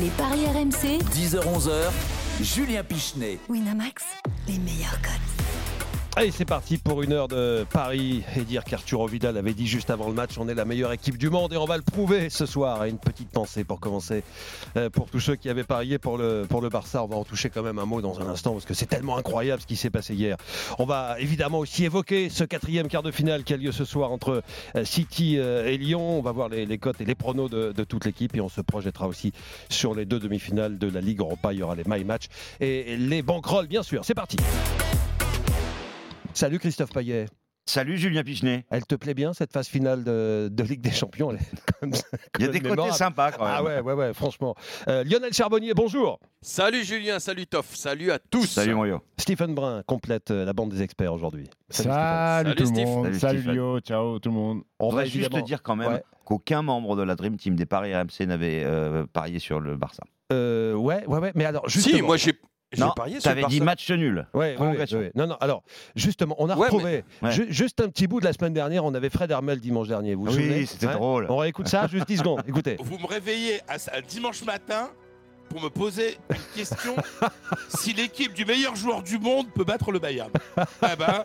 Les paris RMC. 10h-11h, Julien Pichenet. Winamax, les meilleurs codes. Allez, c'est parti pour une heure de Paris. Et dire qu'Arturo Vidal avait dit juste avant le match on est la meilleure équipe du monde et on va le prouver ce soir. Et une petite pensée pour commencer. Euh, pour tous ceux qui avaient parié pour le, pour le Barça, on va en toucher quand même un mot dans un instant parce que c'est tellement incroyable ce qui s'est passé hier. On va évidemment aussi évoquer ce quatrième quart de finale qui a lieu ce soir entre euh, City euh, et Lyon. On va voir les, les cotes et les pronos de, de toute l'équipe et on se projettera aussi sur les deux demi-finales de la Ligue Europa. Il y aura les My Match et les banquerolles, bien sûr. C'est parti. Salut Christophe Payet. Salut Julien Pichenet. Elle te plaît bien cette phase finale de, de Ligue des Champions? Elle est comme ça, Il y a des côtés sympas quand même. Ah ouais, ouais, ouais, franchement. Euh, Lionel Charbonnier, bonjour. Salut Julien, salut Toff, salut à tous. Salut Mario. Stephen Brun complète euh, la bande des experts aujourd'hui. Salut. Salut, Salut, tout le Steve. monde. Salut, Salut. Lio, ciao tout le monde. On va juste évidemment- dire quand même Ouais. qu'aucun membre de la Dream Team des paris RMC n'avait euh, parié sur le Barça. Euh, ouais, ouais, ouais, mais alors justement. Si, moi j'ai j'ai Non, parié sur le t'avais dit Barça. match nul. Ouais, ouais, ouais, Prolongation. ouais. Non, non, alors, justement, on a Ouais, retrouvé mais- ju- juste un petit bout de la semaine dernière, on avait Fred Hermel dimanche dernier, vous vous souvenez Oui, c'était Ouais drôle. On réécoute ça, juste 10 secondes, écoutez. Vous me réveillez à, à dimanche matin pour me poser une question si l'équipe du meilleur joueur du monde peut battre le Bayern. Ah ben,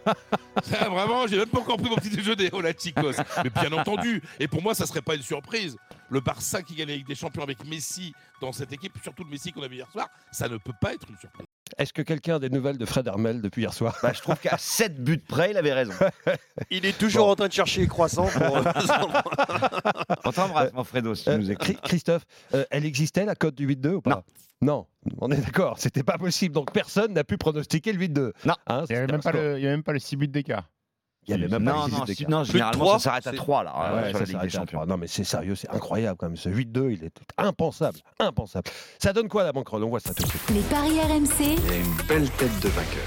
ça, vraiment, j'ai même pas encore pris mon petit déjeuner au Chicos. Mais bien entendu, et pour moi, ça serait pas une surprise. Le Barça qui gagne Ligue des Champions avec Messi dans cette équipe, surtout le Messi qu'on a vu hier soir, ça ne peut pas être une surprise. Est-ce que quelqu'un a des nouvelles de Fred Hermel depuis hier soir? Bah, je trouve qu'à 7 buts près, il avait raison. Il est toujours en train de chercher les croissants pour. On t'embrasse, mon Fredo, si tu Euh, nous écoutes. Chri- Christophe, euh, elle existait la cote du 8-2 ou pas? Non. on est d'accord, c'était pas possible. Donc personne n'a pu pronostiquer le 8-2. Non. Hein, Il n'y avait même pas le 6 buts d'écart. Il y avait même pas Non, les non, si- non, de généralement, ça s'arrête à c'est- 3 là, Ah euh, ouais, sur ça la Ligue des Champions. Non, mais c'est sérieux, c'est incroyable quand même. Ce 8-2, il est impensable. Impensable. Ça donne quoi la banquerolle? On voit ça tout de suite. Les paris RMC. Il y a une belle tête de vainqueur.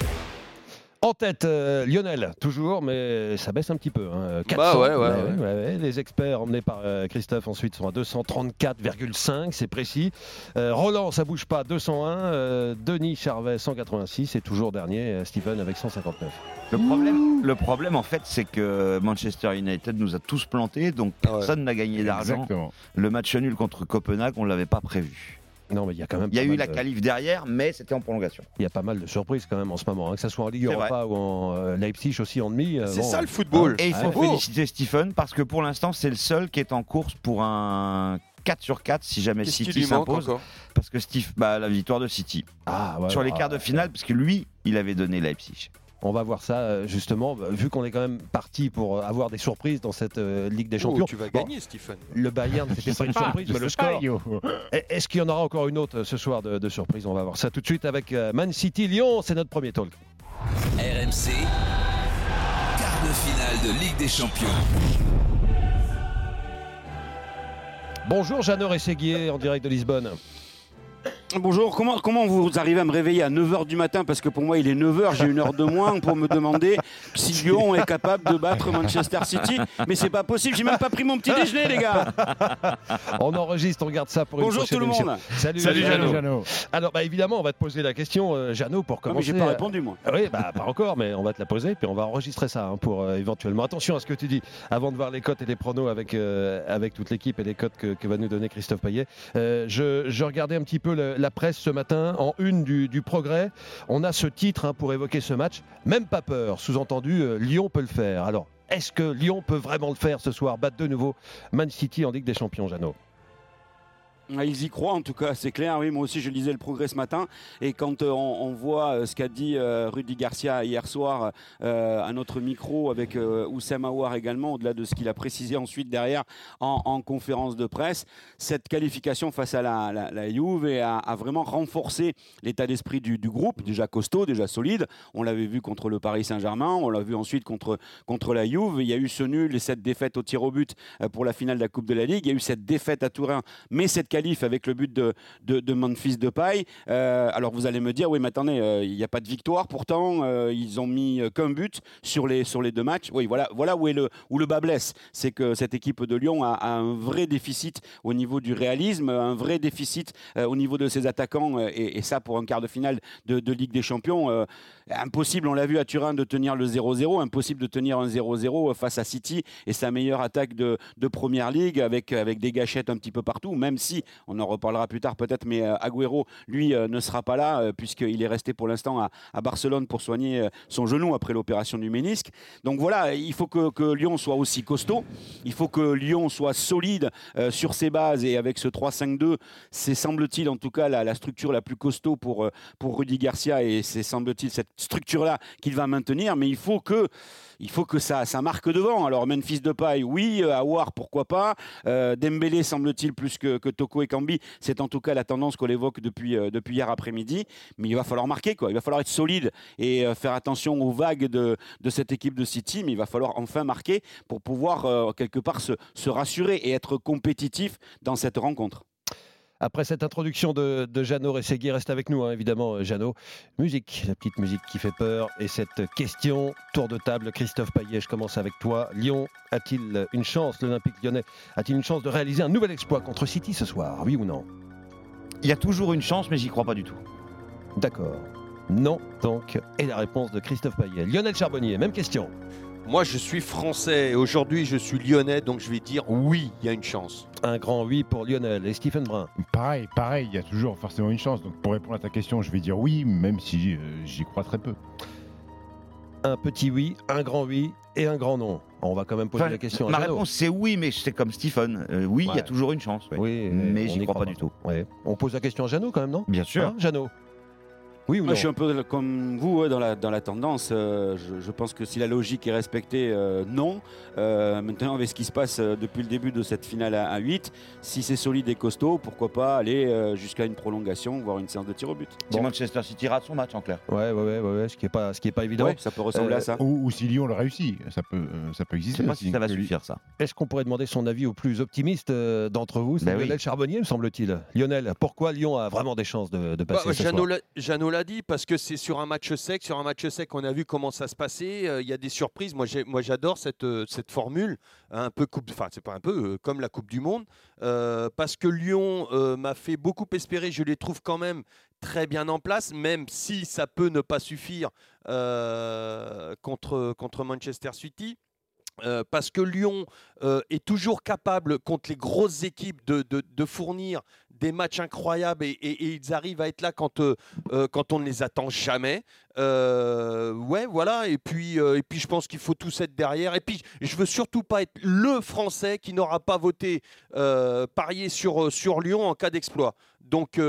En tête, euh, Lionel, toujours, mais ça baisse un petit peu. hein. 400. Bah ouais, ouais, Ouais, ouais. ouais, ouais. Les experts emmenés par euh, Christophe ensuite sont à 234,5, c'est précis. Euh, Roland, ça bouge pas, 201. Euh, Denis Charvet, 186. Et toujours dernier, euh, Stephen avec 159. Le problème, le problème, en fait, c'est que Manchester United nous a tous plantés, donc Ah ouais. personne n'a gagné d'argent. Le match nul contre Copenhague, on ne l'avait pas prévu. Non, mais il y a quand même. Il y a pas eu la de- qualif derrière, mais c'était en prolongation. Il y a pas mal de surprises quand même en ce moment, hein, que ce soit en Ligue C'est Europa ou en euh, Leipzig aussi en demi. euh, C'est bon, ça le football. Et il faut Ouais. féliciter Stephen parce que pour l'instant, c'est le seul qui est en course pour un 4 sur 4 si jamais City s'impose. Parce que Steve, bah, la victoire de City Ah, ouais, sur les ouais, quarts de ouais. finale, parce que lui, il avait donné Leipzig. On va voir ça euh, justement, bah, vu qu'on est quand même parti pour euh, avoir des surprises dans cette euh, Ligue des Champions. Oh, tu vas Bon, gagner, Stephen. Le Bayern, c'était pas une surprise, mais le score. Est-ce qu'il y en aura encore une autre ce soir de, de surprise? On va voir ça tout de suite avec Man City Lyon. C'est notre premier talk. RMC, quart de finale de Ligue des Champions. Bonjour Jeannot Rességuier en direct de Lisbonne. Bonjour, comment, comment vous arrivez à me réveiller à 9h du matin Parce que pour moi, il est 9h, j'ai une heure de moins pour me demander si Lyon est capable de battre Manchester City. Mais c'est pas possible, j'ai même pas pris mon petit déjeuner, les gars On enregistre, on regarde ça pour Bonjour une prochaine tout le émission. monde Salut, Salut, Jeannot. Jeannot. Jeannot. Alors bah, évidemment, on va te poser la question, euh, Jeannot, pour Non, mais commencer. j'ai pas euh, répondu, moi. Oui, bah, pas encore, mais on va te la poser, puis on va enregistrer ça hein, pour euh, éventuellement. Attention à ce que tu dis avant de voir les cotes et les pronos avec, euh, avec toute l'équipe et les cotes que, que va nous donner Christophe Payet. Euh, je, je regardais un petit peu le- la presse ce matin, en une du, progrès. On a ce titre hein, pour évoquer ce match. Même pas peur, sous-entendu, euh, Lyon peut le faire. Alors, est-ce que Lyon peut vraiment le faire ce soir, battre de nouveau Man City en Ligue des Champions, Jeannot? Ils y croient en tout cas, c'est clair. Oui, moi aussi je lisais le progrès ce matin. Et quand euh, on, voit euh, ce qu'a dit euh, Rudy Garcia hier soir à notre micro avec Oussem Aouar également, au-delà de ce qu'il a précisé ensuite derrière en, en conférence de presse, cette qualification face à la, la, Juve a, vraiment renforcé l'état d'esprit du, groupe, déjà costaud, déjà solide. On l'avait vu contre le Paris Saint-Germain, on l'a vu ensuite contre, contre la Juve. Il y a eu ce nul et cette défaite au tir au but pour la finale de la Coupe de la Ligue. Il y a eu cette défaite à Turin, mais cette qualification avec le but de, de, de Memphis. Euh, alors vous allez me dire, oui, mais attendez, euh, il n'y a pas de victoire. Pourtant, euh, ils ont mis euh, qu'un but sur les, sur les deux matchs. Oui, voilà, voilà où, est le, où le bas blesse. C'est que cette équipe de Lyon a, un vrai déficit au niveau du réalisme, un vrai déficit au niveau de ses attaquants. et, et ça, pour un quart de finale de, de Ligue des Champions, impossible, on l'a vu à Turin, de tenir le 0-0. Impossible de tenir un 0-0 face à City et sa meilleure attaque de, de Première Ligue avec, avec des gâchettes un petit peu partout, même si on en reparlera plus tard peut-être, mais euh, Agüero, lui, euh, ne sera pas là euh, puisqu'il est resté pour l'instant à, Barcelone pour soigner euh, son genou après l'opération du ménisque. Donc voilà, il faut que, Lyon soit aussi costaud, il faut que Lyon soit solide euh, sur ses bases et avec ce 3-5-2, c'est semble-t-il en tout cas la, structure la plus costaud pour, euh, pour Rudy Garcia et c'est semble-t-il cette structure-là qu'il va maintenir, mais il faut que ça, ça marque devant. Alors Memphis Depay, oui, euh, Awar, pourquoi pas. Euh, Dembélé, semble-t-il, plus que, que Toko et Kambi. C'est en tout cas la tendance qu'on évoque depuis, euh, depuis hier après-midi. Mais il va falloir marquer, quoi. Il va falloir être solide et euh, faire attention aux vagues de, cette équipe de City. Mais il va falloir enfin marquer pour pouvoir, euh, quelque part, se, se rassurer et être compétitif dans cette rencontre. Après cette introduction de, de Jeannot Rességui, reste avec nous, hein, évidemment, euh, Jeannot. Musique, la petite musique qui fait peur. Et cette question, tour de table, Christophe Payet, je commence avec toi. Lyon a-t-il une chance, l'Olympique lyonnais, a-t-il une chance de réaliser un nouvel exploit contre City ce soir Oui ou non? Il y a toujours une chance, mais j'y crois pas du tout. D'accord. Non, donc. Et la réponse de Christophe Payet. Lionel Charbonnier, même question. Moi, je suis français et aujourd'hui, je suis lyonnais, donc je vais dire oui, il y a une chance. Un grand oui pour Lionel et Stephen Brun. Pareil, pareil, il y a toujours forcément une chance. Donc pour répondre à ta question, je vais dire oui, même si euh, j'y crois très peu. Un petit oui, un grand oui et un grand non. On va quand même poser Enfin, la question à ma Jeannot. réponse c'est oui, mais c'est comme Stephen. Euh, oui, il y a toujours une chance. ouais. Oui, mais j'y n'y crois pas du tout. Ouais. On pose la question à Jeannot quand même, non? Bien sûr. Hein, Jeannot? Oui ou Moi, non je suis un peu comme vous ouais, dans, la, dans la tendance. Euh, je, je pense que si la logique est respectée, euh, non. Euh, maintenant, avec ce qui se passe euh, depuis le début de cette finale à, à 8, si c'est solide et costaud, pourquoi pas aller jusqu'à une prolongation, voire une séance de tir au but. Si Bon. Manchester City rate son match en clair. Ouais, ouais, ouais, ouais, ouais, ce qui est pas, ce qui est pas évident. Ouais, ça peut ressembler Euh, à ça. Ou, ou si Lyon le réussit, ça peut, ça peut Je exister. sais pas si ça va suffire ça. Est-ce qu'on pourrait demander son avis au plus optimiste d'entre vous? C'est Ben oui. Lionel Charbonnier, me semble-t-il. Lionel, pourquoi Lyon a vraiment des chances de, de passer Bah, ce Jeannot soir l'a- Jeannot l'a dit parce que c'est sur un match sec. Sur un match sec, on a vu comment ça se passait. euh, Il y a des surprises. Moi, j'adore cette, euh, formule, un peu coupe, enfin c'est pas un peu euh, comme la Coupe du Monde, parce que Lyon m'a fait beaucoup espérer. Je les trouve quand même très bien en place, même si ça peut ne pas suffire contre contre Manchester City. Euh, parce que Lyon euh, est toujours capable contre les grosses équipes de, fournir des matchs incroyables et, ils arrivent à être là quand, euh, quand on ne les attend jamais. Ouais, voilà. Et puis, et puis je pense qu'il faut tous être derrière. Et puis, je veux surtout pas être le Français qui n'aura pas voté, parier sur, sur Lyon en cas d'exploit. Donc,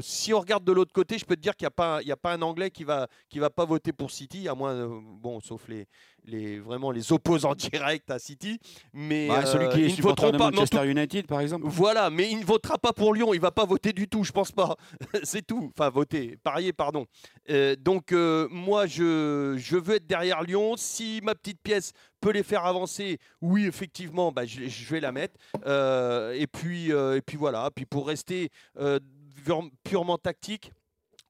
si on regarde de l'autre côté, je peux te dire qu'il n'y a, pas- a pas un Anglais qui va, qui va pas voter pour City, à moins, bon, sauf les, les, vraiment les opposants directs à City. Mais Ouais, celui euh, qui est ne supporter voteront de pas. tout Manchester United, par exemple. voilà, mais il ne votera pas pour Lyon, il va pas voter du tout, je pense pas. C'est tout. Enfin, voter, parier, pardon. Euh, donc, euh, moi, je, je veux être derrière Lyon. Si ma petite pièce peut les faire avancer, oui, effectivement, bah, je, je vais la mettre. Euh, et, puis, euh, et puis voilà. Puis pour rester euh, pure- purement tactique,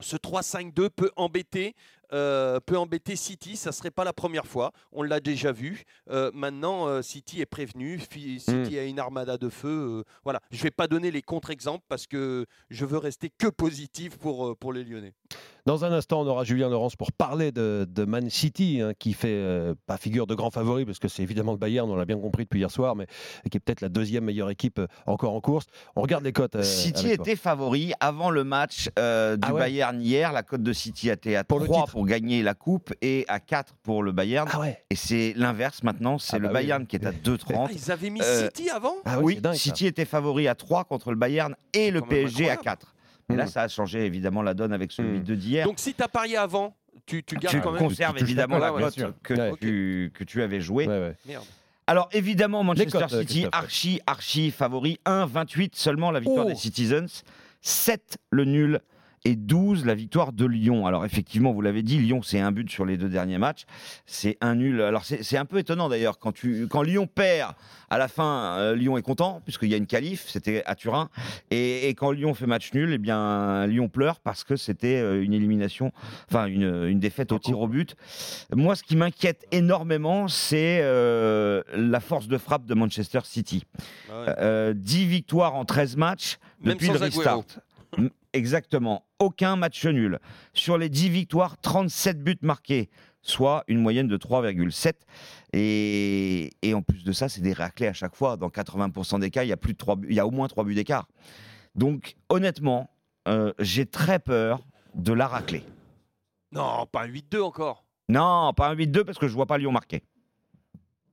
ce 3-5-2 peut embêter. euh, peut embêter City, ça serait pas la première fois, on l'a déjà vu. Euh, maintenant, euh, City est prévenu, City a une armada de feu. voilà, je vais pas donner les contre-exemples parce que je veux rester que positif pour, pour les Lyonnais. Dans un instant, on aura Julien Laurence pour parler de, de Man City, hein, qui fait euh, pas figure de grand favori, parce que c'est évidemment le Bayern, on l'a bien compris depuis hier soir, mais qui est peut-être la deuxième meilleure équipe euh, encore en course. On regarde les cotes. euh, City toi. était favori avant le match euh, du Ah ouais Bayern hier. La cote de City était à Pour le 3 titre. pour gagner la coupe et à 4 pour le Bayern. Ah ouais Et c'est l'inverse maintenant, c'est Ah le bah oui. Bayern qui est à 2,30. Ah, ils avaient mis Euh, City avant? Ah oui, dingue. City était favori à 3 contre le Bayern et le PSG à incroyable. 4. Et là, Mm. ça a changé évidemment la donne avec celui Mm. de d'hier. Donc si tu as parié avant, tu, tu gardes tu quand même. conserves Tu évidemment la cote, que, Ouais. tu, que tu avais jouée. Ouais, ouais. Merde. Alors évidemment, Manchester cotes, City, Christophe. archi, archi favori. 1,28 seulement la victoire Oh. des Citizens. 7 le nul et 12 la victoire de Lyon. Alors effectivement, vous l'avez dit, Lyon c'est un but sur les deux derniers matchs. C'est un nul. Alors c'est un peu étonnant d'ailleurs quand, tu, quand Lyon perd, à la fin, euh, Lyon est content puisqu'il y a une qualif, c'était à Turin. Et, et quand Lyon fait match nul, eh bien Lyon pleure parce que c'était euh, une élimination, enfin une, une défaite au tir au but. Moi, ce qui m'inquiète énormément, c'est euh, la force de frappe de Manchester City. Ah ouais. Euh, 10 victoires en 13 matchs Même depuis le restart. Exactement. Aucun match nul. Sur les 10 victoires, 37 buts marqués, soit une moyenne de 3,7. Et, et en plus de ça, c'est des raclés à chaque fois. Dans 80% des cas, il y a, plus de 3 buts- il y a au moins 3 buts d'écart. Donc, honnêtement, euh, j'ai très peur de la raclée. Non, pas un 8-2 encore. Non, pas un 8-2 parce que je vois pas Lyon marquer.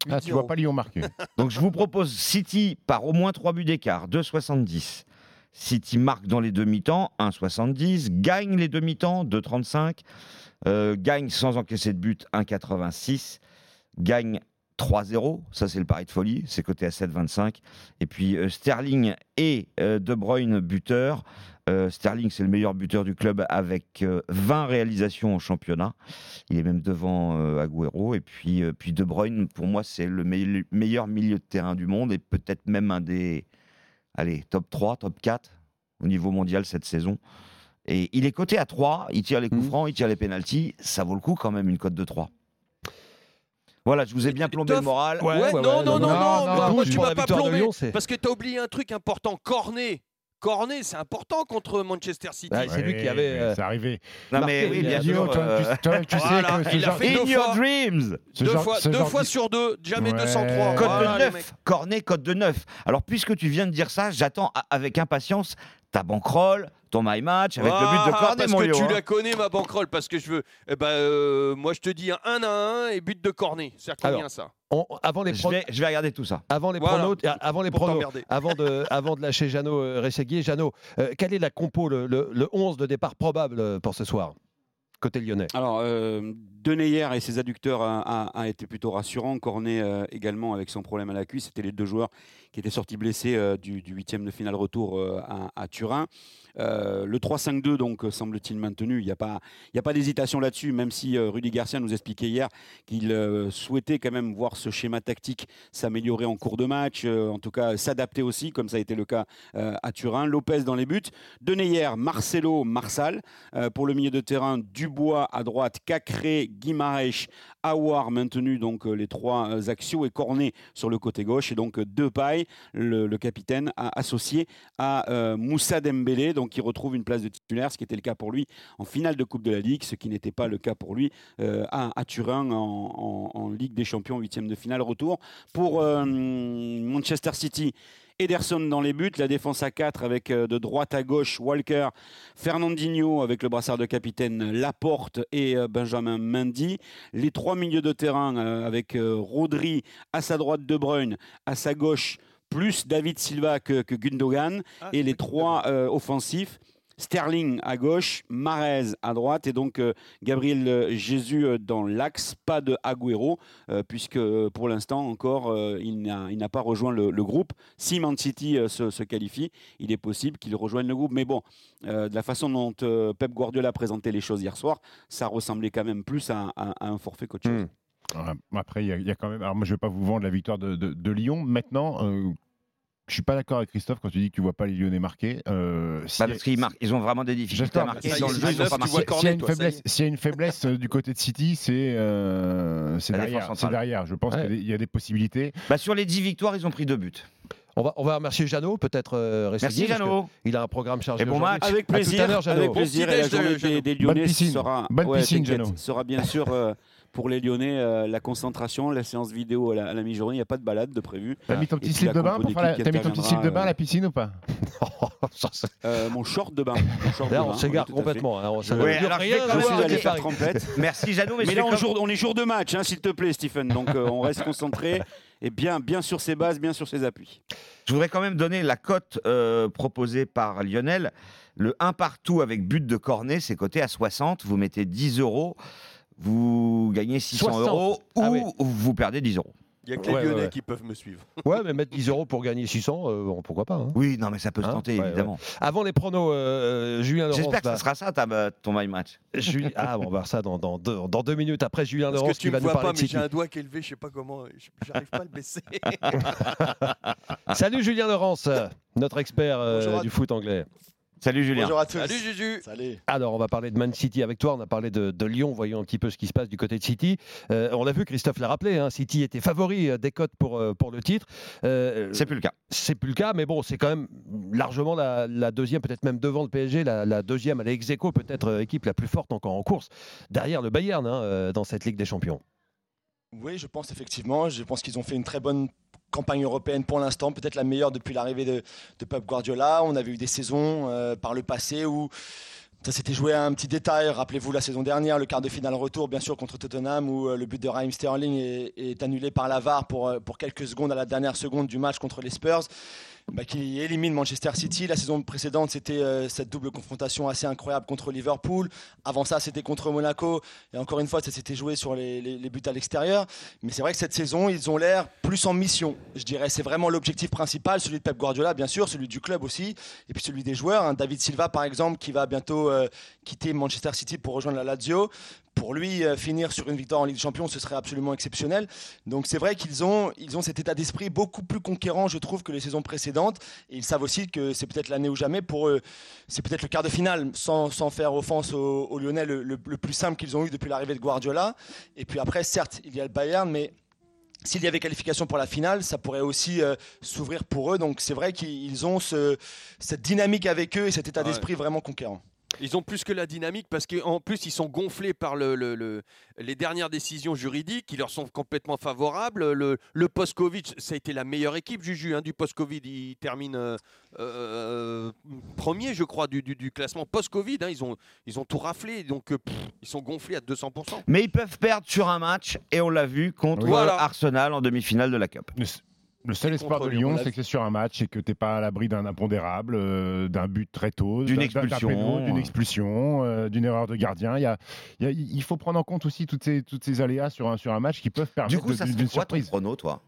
Ah, tu vois pas Lyon marquer. Donc je vous propose City par au moins 3 buts d'écart, 2,70. City marque dans les demi-temps, 1,70. Gagne les demi-temps, 2,35. Euh, gagne sans encaisser de but, 1,86. Gagne 3-0, ça c'est le pari de folie, c'est coté à 7,25. Et puis euh, Sterling et euh, De Bruyne buteur. Sterling c'est le meilleur buteur du club avec euh, 20 réalisations au championnat. Il est même devant Agüero. Et puis, De Bruyne, pour moi, c'est le me- meilleur milieu de terrain du monde et peut-être même un des allez, top 3, top 4 au niveau mondial cette saison. Et il est coté à 3, il tire les coups Mhm. francs, il tire les pénalties. Ça vaut le coup quand même une cote de 3. Voilà, je vous ai bien plombé le moral. Ouais, non, non, non, non, non, moi, non, moi, tu m'as pas plombé. Lyon, parce que tu as oublié un truc important, Cornet. Cornet, c'est important contre Manchester City. Ouais, c'est lui qui avait, mais euh, C'est arrivé. Non, mais oui, il bien sûr. euh, tu, toi, tu Voilà, sais que ce il a fait In deux your fois. dreams deux genre- fois, deux genre fois de- sur deux, jamais Ouais. 203. Code Voilà, de les 9, mecs. Cornet, code de 9. Alors, puisque tu viens de dire ça, j'attends a- avec impatience ta bankroll, ton my match, avec le but de Ah, Cornet, parce mon que Léo, tu hein. la connais, ma banquerolle, parce que je veux. Eh ben, euh, moi, je te dis un 1 à 1 et but de Cornet. C'est combien Alors, ça? On- avant les Je vais, je vais regarder tout ça. Avant les Voilà. pronos, euh, avant les pronos, avant de, avant de lâcher Jeannot euh, Rességuier, Jeannot, euh, quelle est la compo, le, le- le 11 de départ probable pour ce soir Côté lyonnais? Alors, euh, Deneyer et ses adducteurs a, a- a été plutôt rassurant. Cornet euh, également avec son problème à la cuisse. C'était les deux joueurs qui étaient sortis blessés euh, du, du huitième de finale retour euh, à, Turin. Euh, le 3-5-2, donc, semble-t-il maintenu. Il n'y a pas, pas d'hésitation là-dessus, même si Rudy Garcia nous expliquait hier qu'il souhaitait quand même voir ce schéma tactique s'améliorer en cours de match, en tout cas s'adapter aussi, comme ça a été le cas à Turin. Lopez dans les buts. Deneyer, Marcelo, Marsal. Pour le milieu de terrain, Dubois à droite, Cacré, Guimaraes, Awar maintenu, donc les trois axiaux, et Cornet sur le côté gauche. Et donc euh, Le, capitaine, a associé à euh, Moussa Dembélé, donc qui retrouve une place de titulaire, ce qui était le cas pour lui en finale de Coupe de la Ligue, ce qui n'était pas le cas pour lui euh, à, Turin en, Ligue des Champions, huitième de finale retour. Pour euh, Manchester City, Ederson dans les buts, la défense à 4 avec de droite à gauche Walker, Fernandinho avec le brassard de capitaine, Laporte et Benjamin Mendy. Les trois milieux de terrain avec Rodri à sa droite De Bruyne, à sa gauche plus David Silva que, que Gundogan Ah, et les trois euh, offensifs. Sterling à gauche, Marez à droite et donc euh, Gabriel euh, Jésus dans l'axe, pas de Agüero euh, puisque pour l'instant encore euh, il n'a pas rejoint le, le groupe. Si Man City se, se qualifie, il est possible qu'il rejoigne le groupe. Mais bon, de la façon dont Pep Guardiola a présenté les choses hier soir, ça ressemblait quand même plus à, un- à un forfait qu'autre chose. Après, il y, y a quand même. Alors, moi, je ne vais pas vous vendre la victoire de, de- de Lyon. Maintenant, euh, je suis pas d'accord avec Christophe quand tu dis que tu vois pas les Lyonnais marquer. Euh, s'il Bah, parce qu'ils marquent, ils ont vraiment des difficultés à marquer. Dans le jeu, ils ont pas marqué. S'il y a une faiblesse, y a une faiblesse du côté de City, c'est euh, derrière. Derrière. Je pense Ouais. qu'il y a des possibilités. Bah, sur les 10 victoires, ils ont pris deux buts. On va, on va remercier Jeannot, peut-être euh, Merci Jeannot. Il a un programme chargé. Et bon match. Avec tout à plaisir, l'heure, Jeannot. avec plaisir. Et la journée Jeannot. des, Lyonnais piscine. sera, ouais, sera bien sûr euh, pour les Lyonnais euh, la concentration, la séance vidéo à la, mi-journée. Il n'y a pas de balade de prévu. T'as mis ton Et petit slip de bain compo pour faire la... T'as mis ton petit slip de bain à la piscine ou pas? C'est- Euh, mon short de bain. Mon short Là, on s'égare complètement. hein, ça alors, rien je suis allé faire Paris. trompette. Merci Jeannot. Mais, là, on, comme- jour, on est jour de match, hein, s'il te plaît, Stephen. Donc, euh, on reste concentré et bien, bien sur ses bases, bien sur ses appuis. Je voudrais quand même donner la cote euh, proposée par Lionel. Le 1 partout avec but de Cornet, c'est coté à 60. Vous mettez 10 euros, vous gagnez 600 60. euros ou Ah oui. vous perdez 10 euros. Il n'y a que les Ouais, Lyonnais ouais. qui peuvent me suivre. Ouais, mais mettre 10 euros pour gagner 600, euh, bon, pourquoi pas. hein. Oui, non, mais ça peut se Hein tenter, Ouais, évidemment. Avant les pronos, euh, Julien Laurence. J'espère que va- ce sera ça ta- ton my match. Juli- Ah, bon, on va voir ça dans, dans deux, dans deux minutes après Julien Parce Laurence que qui tu va me nous vois parler pas, mais j'ai un doigt qui est levé, je sais pas comment, je- j'arrive pas à le baisser. Salut Julien Laurence, notre expert euh, du foot anglais. Salut Julien. Bonjour à tous. Salut Juju Salut. Alors, on va parler de Man City avec toi. On a parlé de, de Lyon. Voyons un petit peu ce qui se passe du côté de City. Euh, on l'a vu, Christophe l'a rappelé. hein, City était favori euh, des cotes pour, euh, pour le titre. Euh, C'est plus le cas. c'est plus le cas, mais bon, c'est quand même largement la, la deuxième, peut-être même devant le PSG, la, la deuxième, elle est ex aequo, peut-être équipe la plus forte encore en course, derrière le Bayern hein, dans cette Ligue des Champions. Oui, je pense effectivement. Je pense qu'ils ont fait une très bonne campagne européenne pour l'instant, peut-être la meilleure depuis l'arrivée de, de Pep Guardiola. On avait eu des saisons euh, par le passé où ça s'était joué à un petit détail. Rappelez-vous la saison dernière, le quart de finale retour, bien sûr, contre Tottenham, où euh, le but de Raheem Sterling est, annulé par la VAR euh, pour quelques secondes à la dernière seconde du match contre les Spurs. Bah, qui élimine Manchester City. La saison précédente, c'était euh, cette double confrontation assez incroyable contre Liverpool. Avant ça, c'était contre Monaco. Et encore une fois, ça s'était joué sur les, buts à l'extérieur. Mais c'est vrai que cette saison, ils ont l'air plus en mission. Je dirais, c'est vraiment l'objectif principal, celui de Pep Guardiola, bien sûr, celui du club aussi, et puis celui des joueurs. hein. David Silva, par exemple, qui va bientôt euh, quitter Manchester City pour rejoindre la Lazio. Pour lui, euh, finir sur une victoire en Ligue des Champions, ce serait absolument exceptionnel. Donc c'est vrai qu'ils ont, ils ont cet état d'esprit beaucoup plus conquérant, je trouve, que les saisons précédentes. Et ils savent aussi que c'est peut-être l'année ou jamais pour eux. C'est peut-être le quart de finale, sans, sans faire offense aux, aux Lyonnais, le, le- le plus simple qu'ils ont eu depuis l'arrivée de Guardiola. Et puis après, certes, il y a le Bayern, mais s'il y avait qualification pour la finale, ça pourrait aussi euh, s'ouvrir pour eux. Donc c'est vrai qu'ils ont ce- cette dynamique avec eux et cet état Ouais. d'esprit vraiment conquérant. Ils ont plus que la dynamique parce qu'en plus ils sont gonflés par le, le- le- les dernières décisions juridiques qui leur sont complètement favorables. Le, le post-Covid, ça a été la meilleure équipe, Juju, hein, du post-Covid. Ils terminent euh, euh, premier, je crois, du, du- du classement post-Covid. hein. Ils, ont, ils ont tout raflé, donc euh, pff, ils sont gonflés à 200%. Mais ils peuvent perdre sur un match, et on l'a vu contre Voilà. Arsenal en demi-finale de la Cup. Le, seul espoir de Lyon, c'est que c'est sur un match et que tu n'es pas à l'abri d'un impondérable, euh, d'un but très tôt, D'une d'un- d'un expulsion. d'une expulsion, euh, d'une erreur de gardien. Il, y a- il y a- il faut prendre en compte aussi toutes ces, toutes ces aléas sur un, sur un match qui peuvent permettre Du coup, de- ça quoi ton surprise. prono, toi?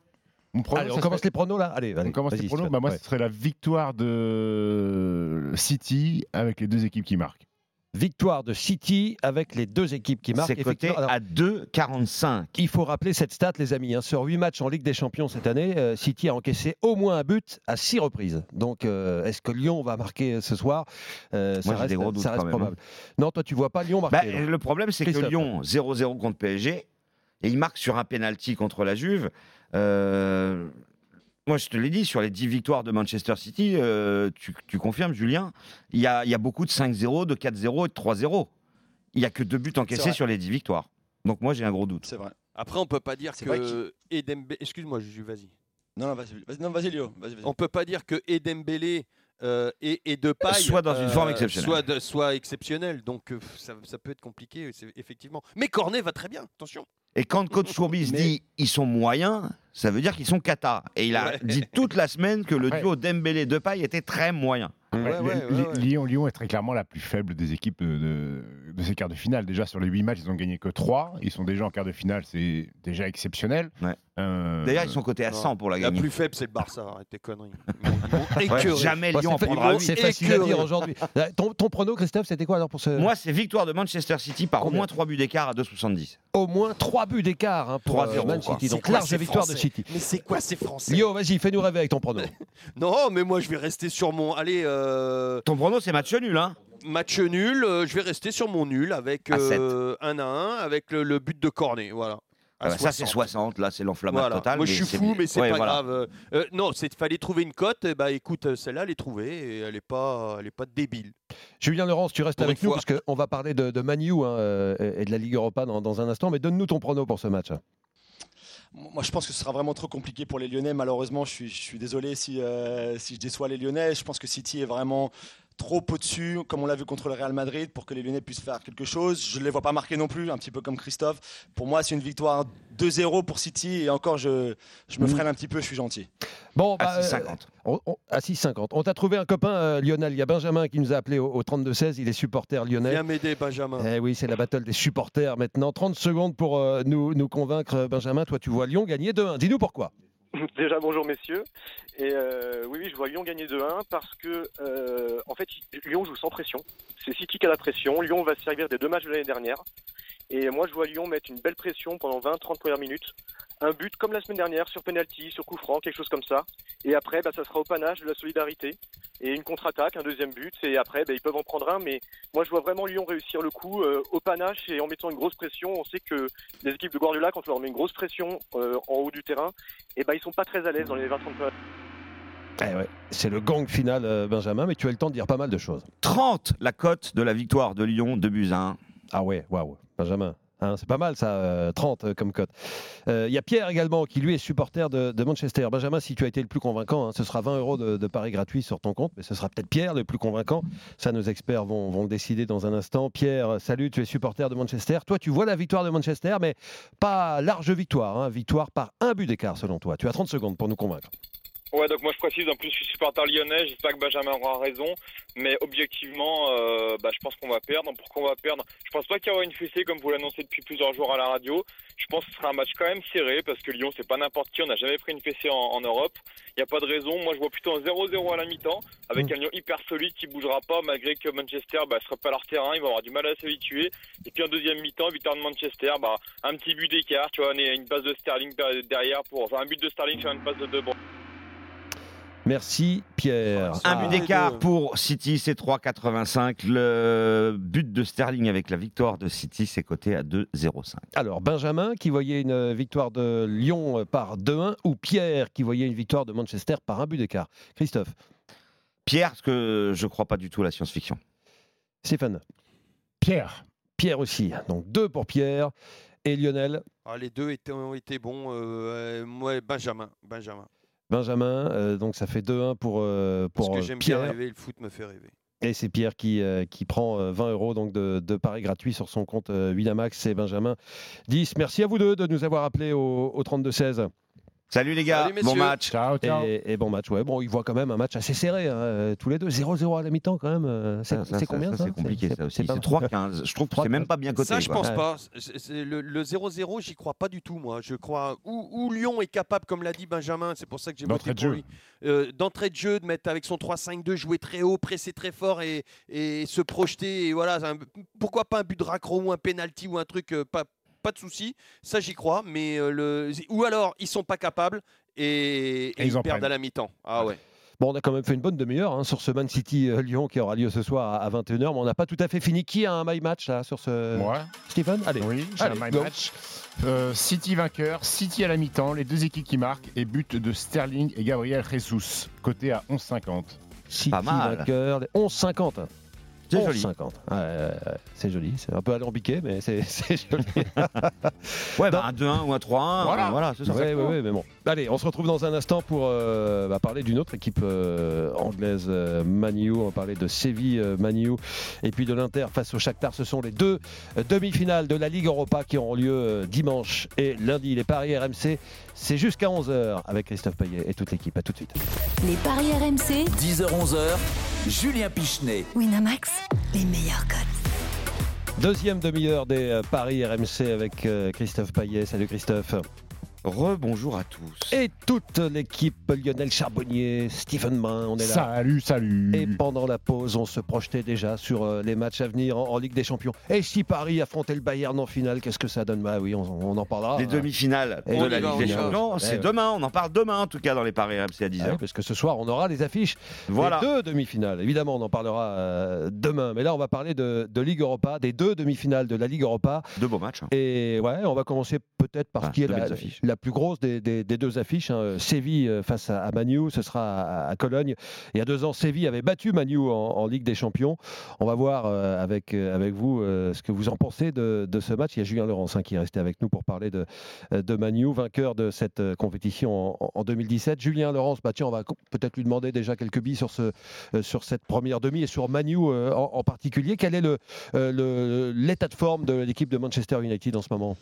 Mon prono, Allez, on ça commence serait- les pronos là? Allez, allez. on commence les pronos. Bah, moi, Ouais. ce serait la victoire de City avec les deux équipes qui marquent. Victoire de City avec les deux équipes qui marquent. C'est coté alors, à 2,45. Il faut rappeler cette stat, les amis. hein. Sur 8 matchs en Ligue des Champions cette année, euh, City a encaissé au moins un but à 6 reprises. Donc, euh, est-ce que Lyon va marquer ce soir? Euh, Moi, Ça reste, des gros doutes ça reste quand même, hein. probable. Non, toi, tu vois pas Lyon Bah, marquer. non le problème, c'est que. Lyon, 0-0 contre PSG, et il marque sur un penalty contre la Juve. Euh, moi, je te l'ai dit, sur les 10 victoires de Manchester City, euh, tu, tu confirmes, Julien, il y a, il y a beaucoup de 5-0, de 4-0 et de 3-0. Il n'y a que deux buts encaissés sur les 10 victoires. Donc moi, j'ai un gros doute. C'est vrai. Après, on peut pas dire que Edembe... Excuse-moi, Juju, vas-y. Non, non, vas-y, vas-y, Léo. Vas-y. On peut pas dire que Edembele euh, et, et Depay Soit dans une forme exceptionnelle. Soit, de- soit exceptionnel. Donc euh, ça, ça peut être compliqué, effectivement. Mais Cornet va très bien. Attention. Et quand coach Courbis Mais- dit ils sont moyens, ça veut dire qu'ils sont cata. Et il a Ouais. dit toute la semaine que le Ouais. duo Dembélé-Depay était très moyen. Ouais, Ouais, ouais, Li- ouais, ouais. Lyon, Lyon est très clairement la plus faible des équipes de, de- de ces quarts de finale. Déjà, sur les 8 matchs, ils ont gagné que 3. Ils sont déjà en quart de finale, c'est déjà exceptionnel. Euh, D'ailleurs, ils sont cotés à non. 100 pour la La gagner. plus faible, c'est le Barça. Arrête tes conneries. Ouais, jamais Bah, Lyon en prendra C'est 8. facile à dire aujourd'hui. Euh, Ton, ton prono, Christophe, c'était quoi alors pour ce. Moi, c'est victoire de Manchester City par au moins 3 buts d'écart à 2,70. Au moins 3 buts d'écart hein, pour 3-0, euh, Man quoi. City. C'est Donc, quoi large victoire de City. Mais c'est quoi ces Français Lio, vas-y, fais-nous rêver avec ton prono. Non, mais moi, je vais rester sur mon. Allez, euh, Ton prono, c'est match nul, hein match nul. euh, je vais rester sur mon nul avec euh, 1 à 1 avec le, le but de Cornet. Voilà. Ah bah, Ça, c'est 60. 60. Là, c'est l'enflammade Voilà. totale. Moi, je suis fou, mais c'est Ouais, pas voilà. grave. Euh, euh, non, il fallait trouver une cote. Et bah, écoute, euh, celle-là, elle est trouvée et elle n'est pas, elle est pas débile. Julien Laurence, tu restes Pour avec nous fois. parce qu'on va parler de, de Manu hein, et de la Ligue Europa dans, dans un instant. Mais donne-nous ton prono pour ce match. Moi, je pense que ce sera vraiment trop compliqué pour les Lyonnais. Malheureusement, je suis, je suis désolé si, euh, si je déçois les Lyonnais. Je pense que City est vraiment trop au-dessus, comme on l'a vu contre le Real Madrid, pour que les Lyonnais puissent faire quelque chose. Je ne les vois pas marquer non plus, un petit peu comme Christophe. Pour moi, c'est une victoire 2-0 pour City. Et encore, je, je me Mhm. freine un petit peu, je suis gentil. Bon, À bah, euh, 6,50. on- on- à 6,50. On t'a trouvé un copain euh, Lionel. Il y a Benjamin qui nous a appelé au, au 32-16. Il est supporter lyonnais. Viens m'aider, Benjamin. Eh oui, c'est la battle des supporters maintenant. 30 secondes pour euh, nous, nous convaincre, euh, Benjamin. Toi, tu vois Lyon gagner 2-1. Dis-nous pourquoi. Déjà bonjour messieurs. Et euh, oui, oui, je vois Lyon gagner 2-1 parce que euh, en fait Lyon joue sans pression. C'est City qui a la pression. Lyon va se servir des deux matchs de l'année dernière. Et moi je vois Lyon mettre une belle pression pendant 20-30 premières minutes. Un but comme la semaine dernière sur penalty, sur coup franc, quelque chose comme ça. Et après, bah, ça sera au panache de la solidarité. Et une contre-attaque, un deuxième but. Et après, bah, ils peuvent en prendre un. Mais moi je vois vraiment Lyon réussir le coup euh, au panache et en mettant une grosse pression. On sait que les équipes de Guardiola, quand on leur met une grosse pression euh, en haut du terrain, et ben ils sont pas très à l'aise dans les 20-30 premières Eh ouais, C'est le gang final, euh, Benjamin, mais tu as le temps de dire pas mal de choses. 30, la cote de la victoire de Lyon, 2 buts à 1. Ah ouais, waouh. Benjamin, hein, c'est pas mal ça, euh, 30 euh, comme cote. Euh, Il y a Pierre également qui lui est supporter de, Manchester. Benjamin, si tu as été le plus convaincant, hein, ce sera 20 euros de, paris gratuit sur ton compte, mais ce sera peut-être Pierre le plus convaincant. Ça, nos experts vont, vont le décider dans un instant. Pierre, salut, tu es supporter de Manchester. Toi, tu vois la victoire de Manchester, mais pas large victoire. hein, victoire par un but d'écart selon toi. Tu as 30 secondes pour nous convaincre. Ouais, donc moi je précise, en plus je suis supporter lyonnais, j'espère que Benjamin aura raison, mais objectivement, euh, bah, je pense qu'on va perdre. Pourquoi on va perdre? Je pense pas qu'il y aura une fessée comme vous l'annoncez depuis plusieurs jours à la radio. Je pense que ce sera un match quand même serré, parce que Lyon c'est pas n'importe qui, on n'a jamais pris une fessée en, en Europe. Il n'y a pas de raison, moi je vois plutôt un 0-0 à la mi-temps, avec un Lyon hyper solide qui bougera pas, malgré que Manchester bah, sera pas leur terrain, ils vont avoir du mal à s'habituer. Et puis en deuxième mi-temps, victoire de Manchester, bah, un petit but d'écart, tu vois, une base de Sterling derrière, pour, enfin un but de Sterling sur une passe de De Bruyne. Merci Pierre. Un but d'écart pour City, c'est 3,85. Le but de Sterling avec la victoire de City, c'est coté à 2,05. Alors, Benjamin qui voyait une victoire de Lyon par 2-1 ou Pierre qui voyait une victoire de Manchester par un but d'écart? Christophe Pierre, parce que je ne crois pas du tout à la science-fiction. Stéphane Pierre. Pierre aussi. Donc deux pour Pierre et Lionel. Ah, les deux étaient, ont été bons. Euh, ouais, Benjamin. Benjamin. Benjamin, euh, donc ça fait 2-1 pour, euh, pour Parce que j'aime Pierre. bien rêver, le foot me fait rêver. Et c'est Pierre qui, euh, qui prend euh, 20 euros donc de, de paris gratuits sur son compte euh, Winamax et Benjamin 10. Merci à vous deux de nous avoir appelés au, au 32-16. Salut les gars, bon match. Ciao, ciao. Et, et bon match, ouais. Bon, ils voient quand même un match assez serré, hein, euh, tous les deux. 0-0 à la mi-temps, quand même. euh, C'est combien ça, ça C'est compliqué ça aussi. pas- C'est 3,15. Je trouve que c'est même pas bien coté. Ça, je quoi. pense Ouais. pas. Le le 0-0, j'y crois pas du tout, moi. Je crois où, où Lyon est capable, comme l'a dit Benjamin, c'est pour ça que j'ai voté pour lui. euh, D'entrée de jeu, de mettre avec son 3-5-2, jouer très haut, presser très fort et, et se projeter. Et voilà, un- pourquoi pas un but de raccro ou un penalty ou un truc, euh, pas, pas de souci. Ça, j'y crois. Mais euh, le... ou alors, ils sont pas capables et, et Et ils ils en perdent prennent. à la mi-temps. Ah ouais. Bon, on a quand même fait une bonne demi-heure hein, sur ce Man City-Lyon qui aura lieu ce soir à, 21h, mais on n'a pas tout à fait fini. Qui a un my match là, sur ce. Moi Stephen? Allez. Oui, j'ai un my go. match. Euh, City vainqueur, City à la mi-temps, les deux équipes qui marquent et but de Sterling et Gabriel Jesus, côté à 11,50. City Pas mal. vainqueur, les 11,50. C'est joli. 11,50. Ouais, ouais, ouais, c'est joli. C'est un peu alambiqué, mais c'est joli. Ouais, bah, un 2-1 ou un 3-1. Voilà. Voilà, c'est ça. Ouais, mais bon. Allez, on se retrouve dans un instant pour euh, bah, parler d'une autre équipe euh, anglaise, euh, Manu. On va parler de Séville, euh, Manu, et puis de l'Inter face au Shakhtar. Ce sont les deux euh, demi-finales de la Ligue Europa qui auront lieu euh, dimanche et lundi. Les paris RMC, c'est jusqu'à 11h avec Christophe Payet et toute l'équipe. À tout de suite. Les paris RMC, 10h-11h, Julien Pichenet. Winamax, les meilleurs cotes. Deuxième demi-heure des euh, paris RMC avec euh, Christophe Payet. Salut Christophe. Rebonjour à tous. Et toute l'équipe, Lionel Charbonnier, Stephen Brun, on est là. Salut, salut. Et pendant la pause, on se projetait déjà sur euh, les matchs à venir en, en Ligue des Champions. Et si Paris affrontait le Bayern en finale, qu'est-ce que ça donne? Bah oui, on, on en parlera. Les demi-finales Et de on la Ligue des. Champions, Ouais, c'est ouais. demain. On en parle demain, en tout cas, dans les paris RMC à 10h. Ah oui, parce que ce soir, on aura les affiches Voilà. des deux demi-finales. Évidemment, on en parlera euh, demain. Mais là, on va parler de, de Ligue Europa, des deux demi-finales de la Ligue Europa. Deux beaux matchs. hein. Et ouais, on va commencer peut-être par Ah, ce qui est deux la. La plus grosse des, deux affiches. hein. Séville euh, face à, Manu, ce sera à, Cologne. Il y a deux ans, Séville avait battu Manu en, Ligue des Champions. On va voir euh, avec, euh, avec vous ce que vous en pensez de, ce match. Il y a Julien Laurence hein, qui est resté avec nous pour parler de, Manu, vainqueur de cette compétition en, en 2017. Julien Laurence, bah, tiens, on va peut-être lui demander déjà quelques billes sur, ce, sur cette première demi et sur Manu en, particulier. Quel est l'état de forme de l'équipe de Manchester United en ce moment?